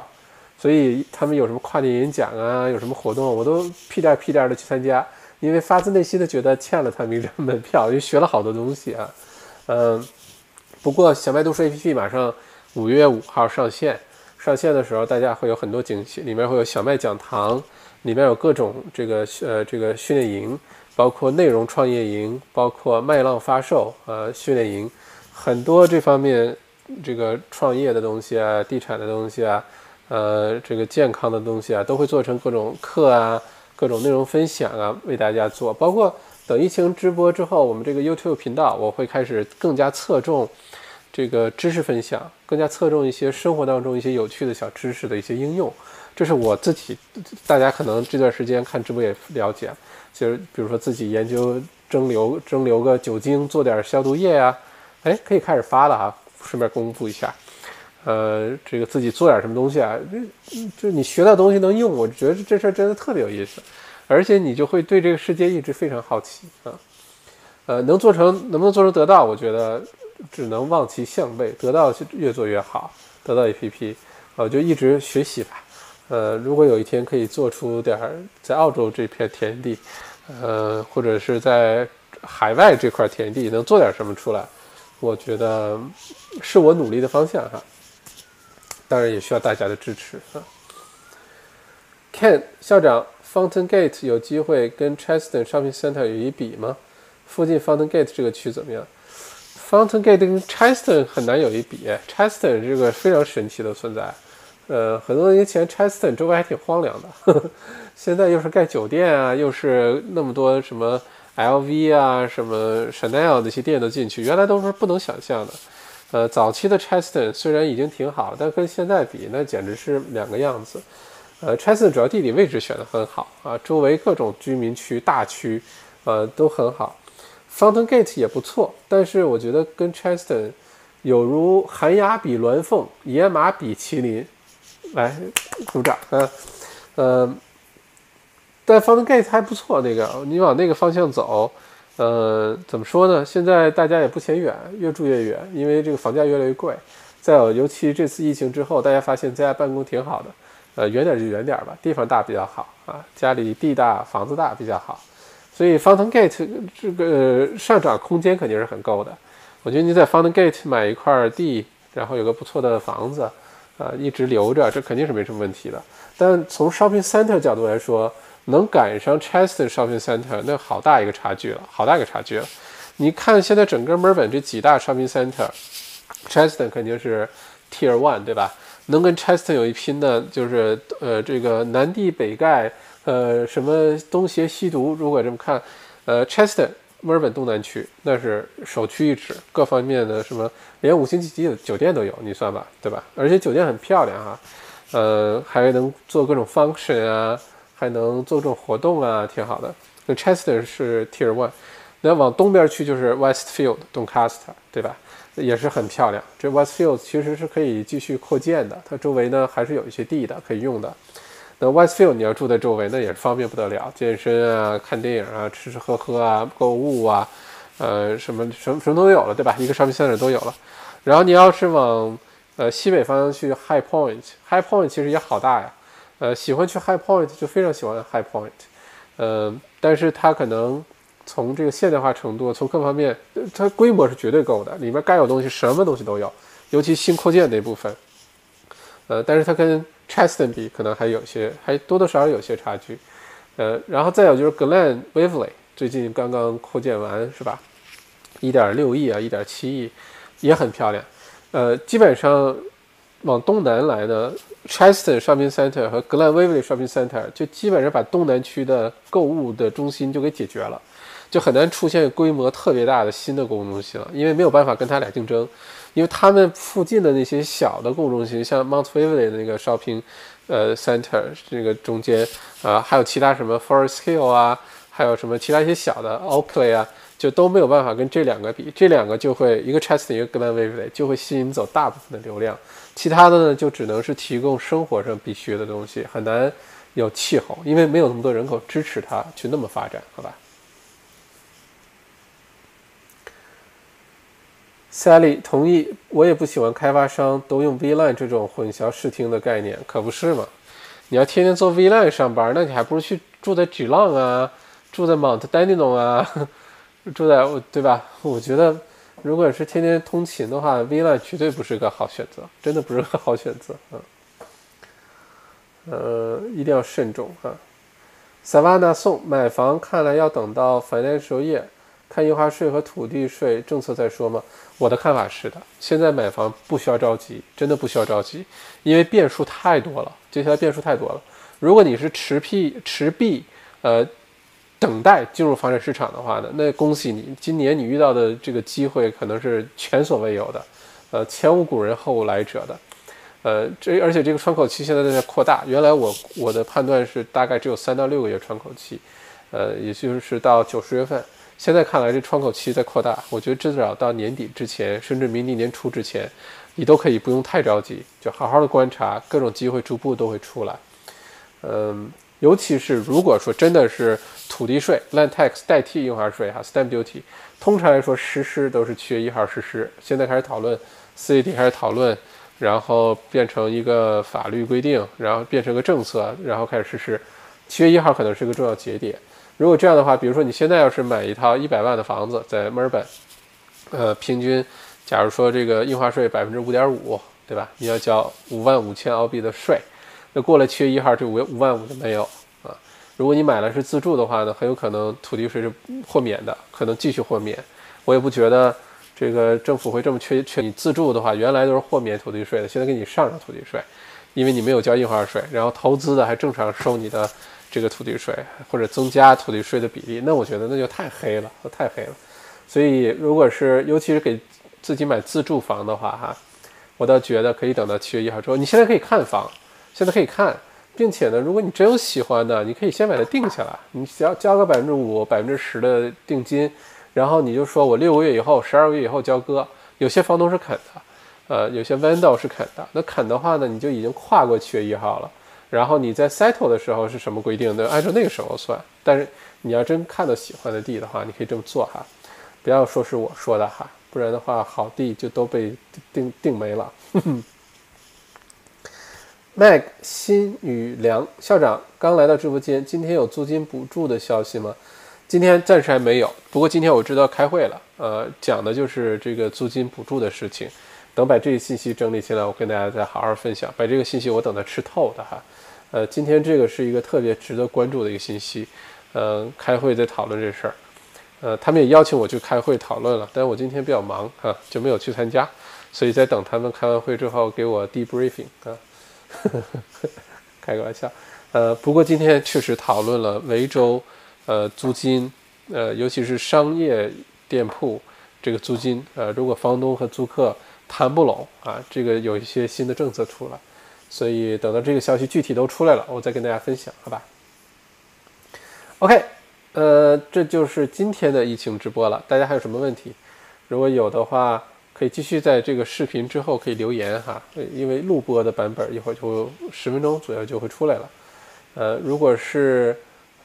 所以他们有什么跨年演讲啊，有什么活动，我都屁颠屁颠的去参加，因为发自内心的觉得欠了他们一张门票，因为学了好多东西啊。嗯，不过小麦读书 APP 马上五月五号上线，上线的时候大家会有很多惊喜，里面会有小麦讲堂，里面有各种这个呃这个训练营，包括内容创业营，包括麦浪发售呃训练营，很多这方面这个创业的东西啊，地产的东西啊。呃，这个健康的东西啊，都会做成各种课啊，各种内容分享啊，为大家做。包括等疫情直播之后，我们这个 YouTube 频道，我会开始更加侧重这个知识分享，更加侧重一些生活当中一些有趣的小知识的一些应用。这是我自己，大家可能这段时间看直播也了解，就是比如说自己研究蒸馏蒸馏个酒精，做点消毒液呀，哎，可以开始发了啊，顺便公布一下。呃，这个自己做点什么东西啊？这这你学到东西能用，我觉得这事儿真的特别有意思。而且你就会对这个世界一直非常好奇啊。呃，能做成能不能做成得到？我觉得只能望其项背，得到越做越好。得到 APP，我就一直学习吧。呃，如果有一天可以做出点儿在澳洲这片田地，呃，或者是在海外这块田地能做点什么出来，我觉得是我努力的方向哈。当然也需要大家的支持啊。Ken 校长，Fountain Gate 有机会跟 Cheston Shopping Center 有一比吗？附近 Fountain Gate 这个区怎么样？Fountain Gate 跟 Cheston 很难有一比，Cheston 这个非常神奇的存在。呃，很多年前 Cheston 周围还挺荒凉的呵呵，现在又是盖酒店啊，又是那么多什么 LV 啊、什么 Chanel 那些店都进去，原来都是不能想象的。呃，早期的 Cheston 虽然已经挺好，但跟现在比，那简直是两个样子。呃，Cheston 主要地理位置选得很好啊，周围各种居民区、大区，呃，都很好。Fountain Gate 也不错，但是我觉得跟 Cheston 有如寒鸦比鸾凤，野马比麒麟。来，鼓掌啊！呃，但 found Gate 还不错，那个你往那个方向走，呃，怎么说呢？现在大家也不嫌远，越住越远，因为这个房价越来越贵。再有，尤其这次疫情之后，大家发现在家办公挺好的。呃，远点就远点吧，地方大比较好啊，家里地大房子大比较好，所以 found Gate 这个上涨空间肯定是很够的。我觉得你在 found Gate 买一块地，然后有个不错的房子，啊，一直留着，这肯定是没什么问题的。但从 Shopping Center 角度来说，能赶上 Cheston Shopping Center，那好大一个差距了，好大一个差距了。你看现在整个墨尔本这几大 Shopping Center，Cheston 肯定是 Tier One，对吧？能跟 Cheston 有一拼的，就是呃，这个南帝北丐，呃，什么东邪西毒，如果这么看，呃，Cheston 墨尔本东南区那是首屈一指，各方面的什么，连五星级的酒店都有，你算吧，对吧？而且酒店很漂亮哈，呃，还能做各种 function 啊，还能做这种活动啊，挺好的。那 Chester 是 Tier One，那往东边去就是 Westfield Doncaster，对吧？也是很漂亮。这 Westfield 其实是可以继续扩建的，它周围呢还是有一些地的可以用的。那 Westfield 你要住在周围，那也是方便不得了，健身啊、看电影啊、吃吃喝喝啊、购物啊，呃，什么什么什么都有了，对吧？一个商品线点都有了。然后你要是往呃西北方向去 High Point，High Point 其实也好大呀。呃，喜欢去 High Point 就非常喜欢 High Point，呃，但是它可能。从这个现代化程度，从各方面，它规模是绝对够的，里面该有东西什么东西都有，尤其新扩建那部分，呃，但是它跟 Cheston 比，可能还有些，还多多少少有些差距，呃，然后再有就是 Glen Waverley 最近刚刚扩建完，是吧？一点六亿啊，一点七亿，也很漂亮，呃，基本上往东南来呢，Cheston Shopping Center 和 Glen Waverley Shopping Center 就基本上把东南区的购物的中心就给解决了。就很难出现规模特别大的新的购物中心了，因为没有办法跟他俩竞争，因为他们附近的那些小的购物中心，像 Mount Waverley 的那个 shopping，呃，center 这个中间啊，还有其他什么 Forest Hill 啊，还有什么其他一些小的 Oakley 啊，就都没有办法跟这两个比，这两个就会一个 Cheston 一个 Glen Waverley 就会吸引走大部分的流量，其他的呢就只能是提供生活上必须的东西，很难有气候，因为没有那么多人口支持它去那么发展，好吧？？Sally 同意，我也不喜欢开发商都用 VLAN 这种混淆视听的概念，可不是嘛？你要天天做 VLAN 上班，那你还不如去住在 G 浪啊，住在 Mount Daniel 啊，住在对吧？我觉得，如果是天天通勤的话，VLAN 绝对不是个好选择，真的不是个好选择嗯。呃，一定要慎重啊。Savannah 送买房，看来要等到 financial year。看印花税和土地税政策再说嘛。我的看法是的，现在买房不需要着急，真的不需要着急，因为变数太多了，接下来变数太多了。如果你是持币持币，呃，等待进入房产市场的话呢，那恭喜你，今年你遇到的这个机会可能是前所未有的，呃，前无古人后无来者的，呃，这而且这个窗口期现在在扩大，原来我我的判断是大概只有三到六个月窗口期，呃，也就是到九十月份。现在看来，这窗口期在扩大。我觉得至少到年底之前，甚至明年年初之前，你都可以不用太着急，就好好的观察，各种机会逐步都会出来。嗯，尤其是如果说真的是土地税 （land tax） 代替印花税哈 （stamp duty），通常来说实施都是七月一号实施。现在开始讨论，四月底开始讨论，然后变成一个法律规定，然后变成个政策，然后开始实施。七月一号可能是个重要节点。如果这样的话，比如说你现在要是买一套一百万的房子在墨尔本，呃，平均，假如说这个印花税百分之五点五，对吧？你要交五万五千澳币的税。那过了七月一号，这五五万五就没有啊。如果你买了是自住的话呢，很有可能土地税是豁免的，可能继续豁免。我也不觉得这个政府会这么缺缺你自住的话，原来都是豁免土地税的，现在给你上上土地税，因为你没有交印花税，然后投资的还正常收你的这个土地税，或者增加土地税的比例，那我觉得那就太黑了，太黑了。所以如果是尤其是给自己买自住房的话，哈，我倒觉得可以等到七月一号之后，你现在可以看房。现在可以看，并且呢，如果你真有喜欢的，你可以先把它定下来，你交交个百分之五、百分之十的定金，然后你就说我六个月以后、十二个月以后交割。有些房东是肯的，呃，有些 vendor 是肯的。那肯的话呢，你就已经跨过七月一号了。然后你在 settle 的时候是什么规定？那按照那个时候算。但是你要真看到喜欢的地的话，你可以这么做哈，不要说是我说的哈，不然的话好地就都被定定没了。Mag 新宇良校长刚来到直播间，今天有租金补助的消息吗？今天暂时还没有，不过今天我知道开会了，呃，讲的就是这个租金补助的事情。等把这个信息整理起来，我跟大家再好好分享。把这个信息我等它吃透的哈。呃，今天这个是一个特别值得关注的一个信息，嗯，开会在讨论这事儿，呃，他们也邀请我去开会讨论了，但我今天比较忙啊，就没有去参加，所以在等他们开完会之后给我 debriefing 啊。开个玩笑，呃，不过今天确实讨论了维州，呃，租金，呃，尤其是商业店铺这个租金，呃，如果房东和租客谈不拢啊，这个有一些新的政策出来，所以等到这个消息具体都出来了，我再跟大家分享，好吧？OK，呃，这就是今天的疫情直播了，大家还有什么问题？如果有的话。可以继续在这个视频之后可以留言哈，因为录播的版本一会儿就十分钟左右就会出来了。呃，如果是，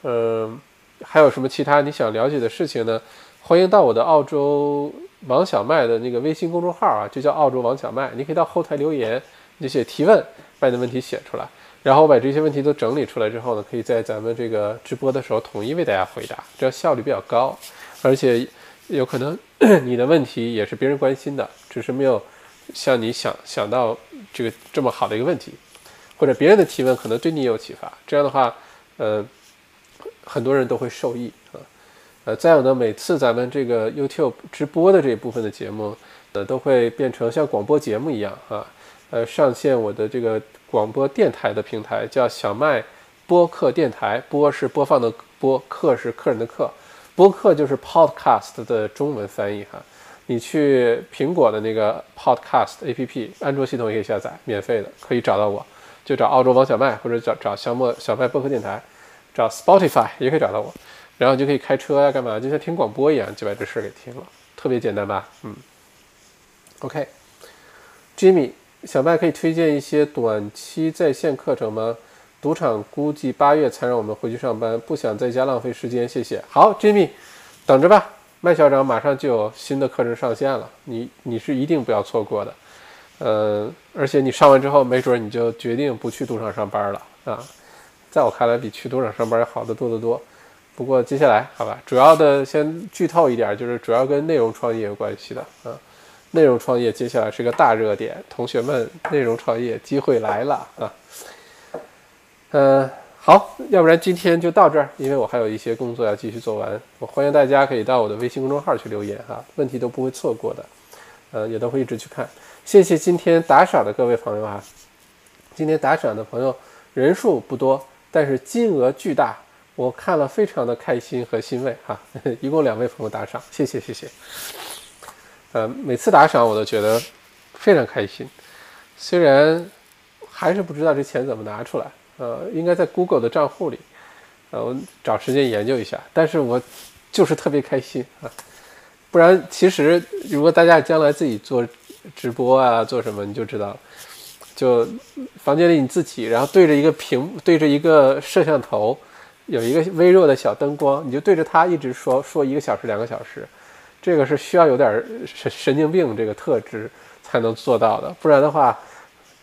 嗯，还有什么其他你想了解的事情呢？欢迎到我的澳洲王小麦的那个微信公众号啊，就叫澳洲王小麦，你可以到后台留言，你写提问，把你的问题写出来，然后我把这些问题都整理出来之后呢，可以在咱们这个直播的时候统一为大家回答，这样效率比较高，而且。有可能 你的问题也是别人关心的，只是没有像你想想到这个这么好的一个问题，或者别人的提问可能对你有启发。这样的话，呃，很多人都会受益啊。呃，再有呢，每次咱们这个 YouTube 直播的这一部分的节目，呃，都会变成像广播节目一样啊，呃，上线我的这个广播电台的平台，叫小麦播客电台。播是播放的播，客是客人的客。播客就是 podcast 的中文翻译哈，你去苹果的那个 podcast APP，安卓系统也可以下载，免费的，可以找到我，就找澳洲王小麦，或者找找小莫小麦播客电台，找 Spotify 也可以找到我，然后就可以开车呀干嘛，就像听广播一样，就把这事儿给听了，特别简单吧？嗯，OK，Jimmy，小麦可以推荐一些短期在线课程吗？赌场估计八月才让我们回去上班，不想在家浪费时间，谢谢。好，Jimmy，等着吧，麦校长马上就有新的课程上线了，你你是一定不要错过的。呃，而且你上完之后，没准你就决定不去赌场上班了啊。在我看来，比去赌场上班要好得多得多。不过接下来，好吧，主要的先剧透一点，就是主要跟内容创业有关系的啊。内容创业接下来是个大热点，同学们，内容创业机会来了啊。嗯，好，要不然今天就到这儿，因为我还有一些工作要继续做完。我欢迎大家可以到我的微信公众号去留言哈，问题都不会错过的，呃，也都会一直去看。谢谢今天打赏的各位朋友哈，今天打赏的朋友人数不多，但是金额巨大，我看了非常的开心和欣慰哈。一共两位朋友打赏，谢谢谢谢。呃，每次打赏我都觉得非常开心，虽然还是不知道这钱怎么拿出来。呃，应该在 Google 的账户里，呃，我找时间研究一下。但是我就是特别开心啊，不然其实如果大家将来自己做直播啊，做什么你就知道，就房间里你自己，然后对着一个屏，对着一个摄像头，有一个微弱的小灯光，你就对着它一直说说一个小时、两个小时，这个是需要有点神神经病这个特质才能做到的，不然的话，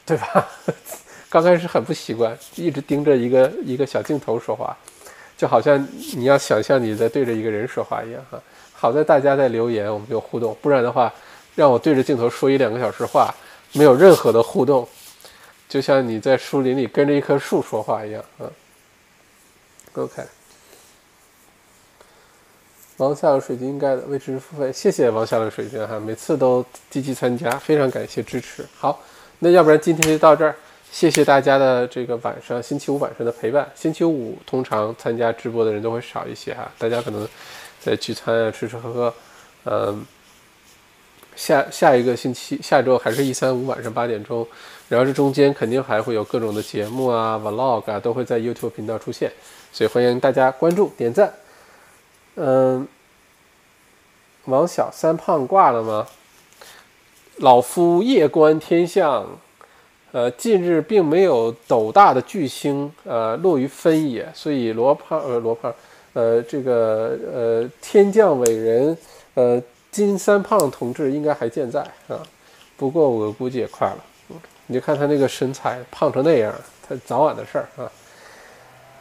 对吧？刚开始很不习惯，一直盯着一个一个小镜头说话，就好像你要想象你在对着一个人说话一样哈。好在大家在留言，我们有互动，不然的话，让我对着镜头说一两个小时话，没有任何的互动，就像你在树林里跟着一棵树说话一样啊。OK，王夏的水晶应该的为支持付费，谢谢王下的水晶哈，每次都积极参加，非常感谢支持。好，那要不然今天就到这儿。谢谢大家的这个晚上，星期五晚上的陪伴。星期五通常参加直播的人都会少一些哈，大家可能在聚餐啊，吃吃喝喝。嗯，下下一个星期，下周还是一三五晚上八点钟，然后这中间肯定还会有各种的节目啊、vlog 啊，都会在 YouTube 频道出现，所以欢迎大家关注、点赞。嗯，王小三胖挂了吗？老夫夜观天象。呃，近日并没有斗大的巨星呃落于分野，所以罗胖呃罗胖，呃这个呃天降伟人呃金三胖同志应该还健在啊，不过我估计也快了，你就看他那个身材胖成那样，他早晚的事儿啊。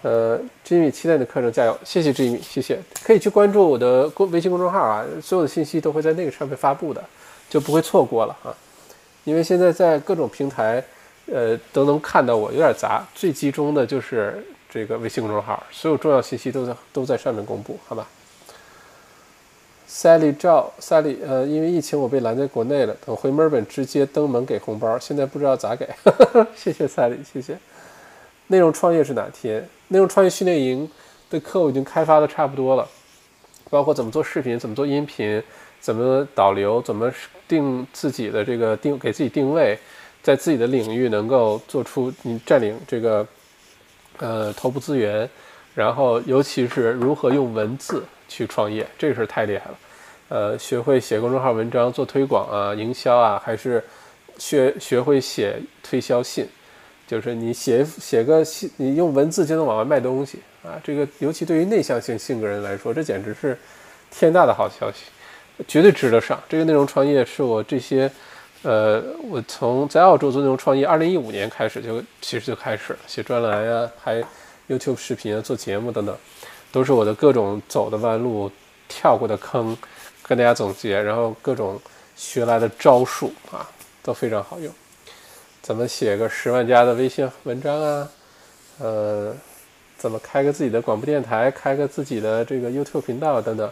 呃，Jimmy 期待你的课程，加油！谢谢 Jimmy，谢谢，可以去关注我的公微信公众号啊，所有的信息都会在那个上面发布的，就不会错过了啊，因为现在在各种平台。呃，都能看到我有点杂，最集中的就是这个微信公众号，所有重要信息都在都在上面公布，好吧？Sally 赵 Sally，呃，因为疫情我被拦在国内了，等回墨尔本直接登门给红包，现在不知道咋给，谢谢 Sally，谢谢。内容创业是哪天？内容创业训练营的课我已经开发的差不多了，包括怎么做视频，怎么做音频，怎么导流，怎么定自己的这个定给自己定位。在自己的领域能够做出你占领这个呃头部资源，然后尤其是如何用文字去创业，这个是太厉害了。呃，学会写公众号文章做推广啊、营销啊，还是学学会写推销信，就是你写写个信，你用文字就能往外卖东西啊。这个尤其对于内向性性格人来说，这简直是天大的好消息，绝对值得上。这个内容创业是我这些。呃，我从在澳洲做内容创业，二零一五年开始就其实就开始写专栏呀，拍 YouTube 视频啊，做节目等等，都是我的各种走的弯路、跳过的坑，跟大家总结，然后各种学来的招数啊，都非常好用。怎么写个十万加的微信文章啊？呃，怎么开个自己的广播电台，开个自己的这个 YouTube 频道等等，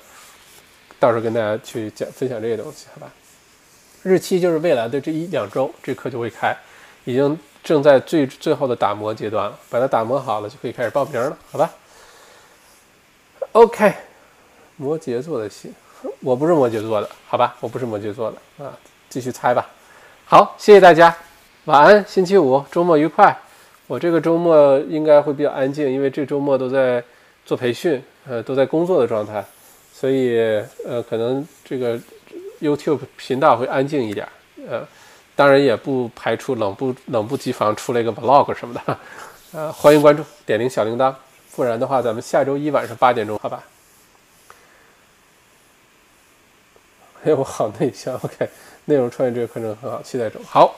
到时候跟大家去讲分享这些东西，好吧？日期就是未来的这一两周，这课就会开，已经正在最最后的打磨阶段了，把它打磨好了就可以开始报名了，好吧？OK，摩羯座的心，我不是摩羯座的，好吧？我不是摩羯座的啊，继续猜吧。好，谢谢大家，晚安，星期五周末愉快。我这个周末应该会比较安静，因为这周末都在做培训，呃，都在工作的状态，所以呃，可能这个。YouTube 频道会安静一点，呃，当然也不排除冷不冷不及防出来一个 Vlog 什么的，呃，欢迎关注，点铃小铃铛，不然的话，咱们下周一晚上八点钟，好吧？哎，我好内向，OK，内容创业这个课程很好，期待中。好，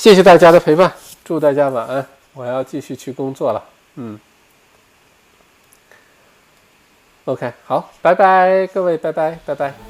谢谢大家的陪伴，祝大家晚安，我要继续去工作了，嗯，OK，好，拜拜，各位，拜拜，拜拜。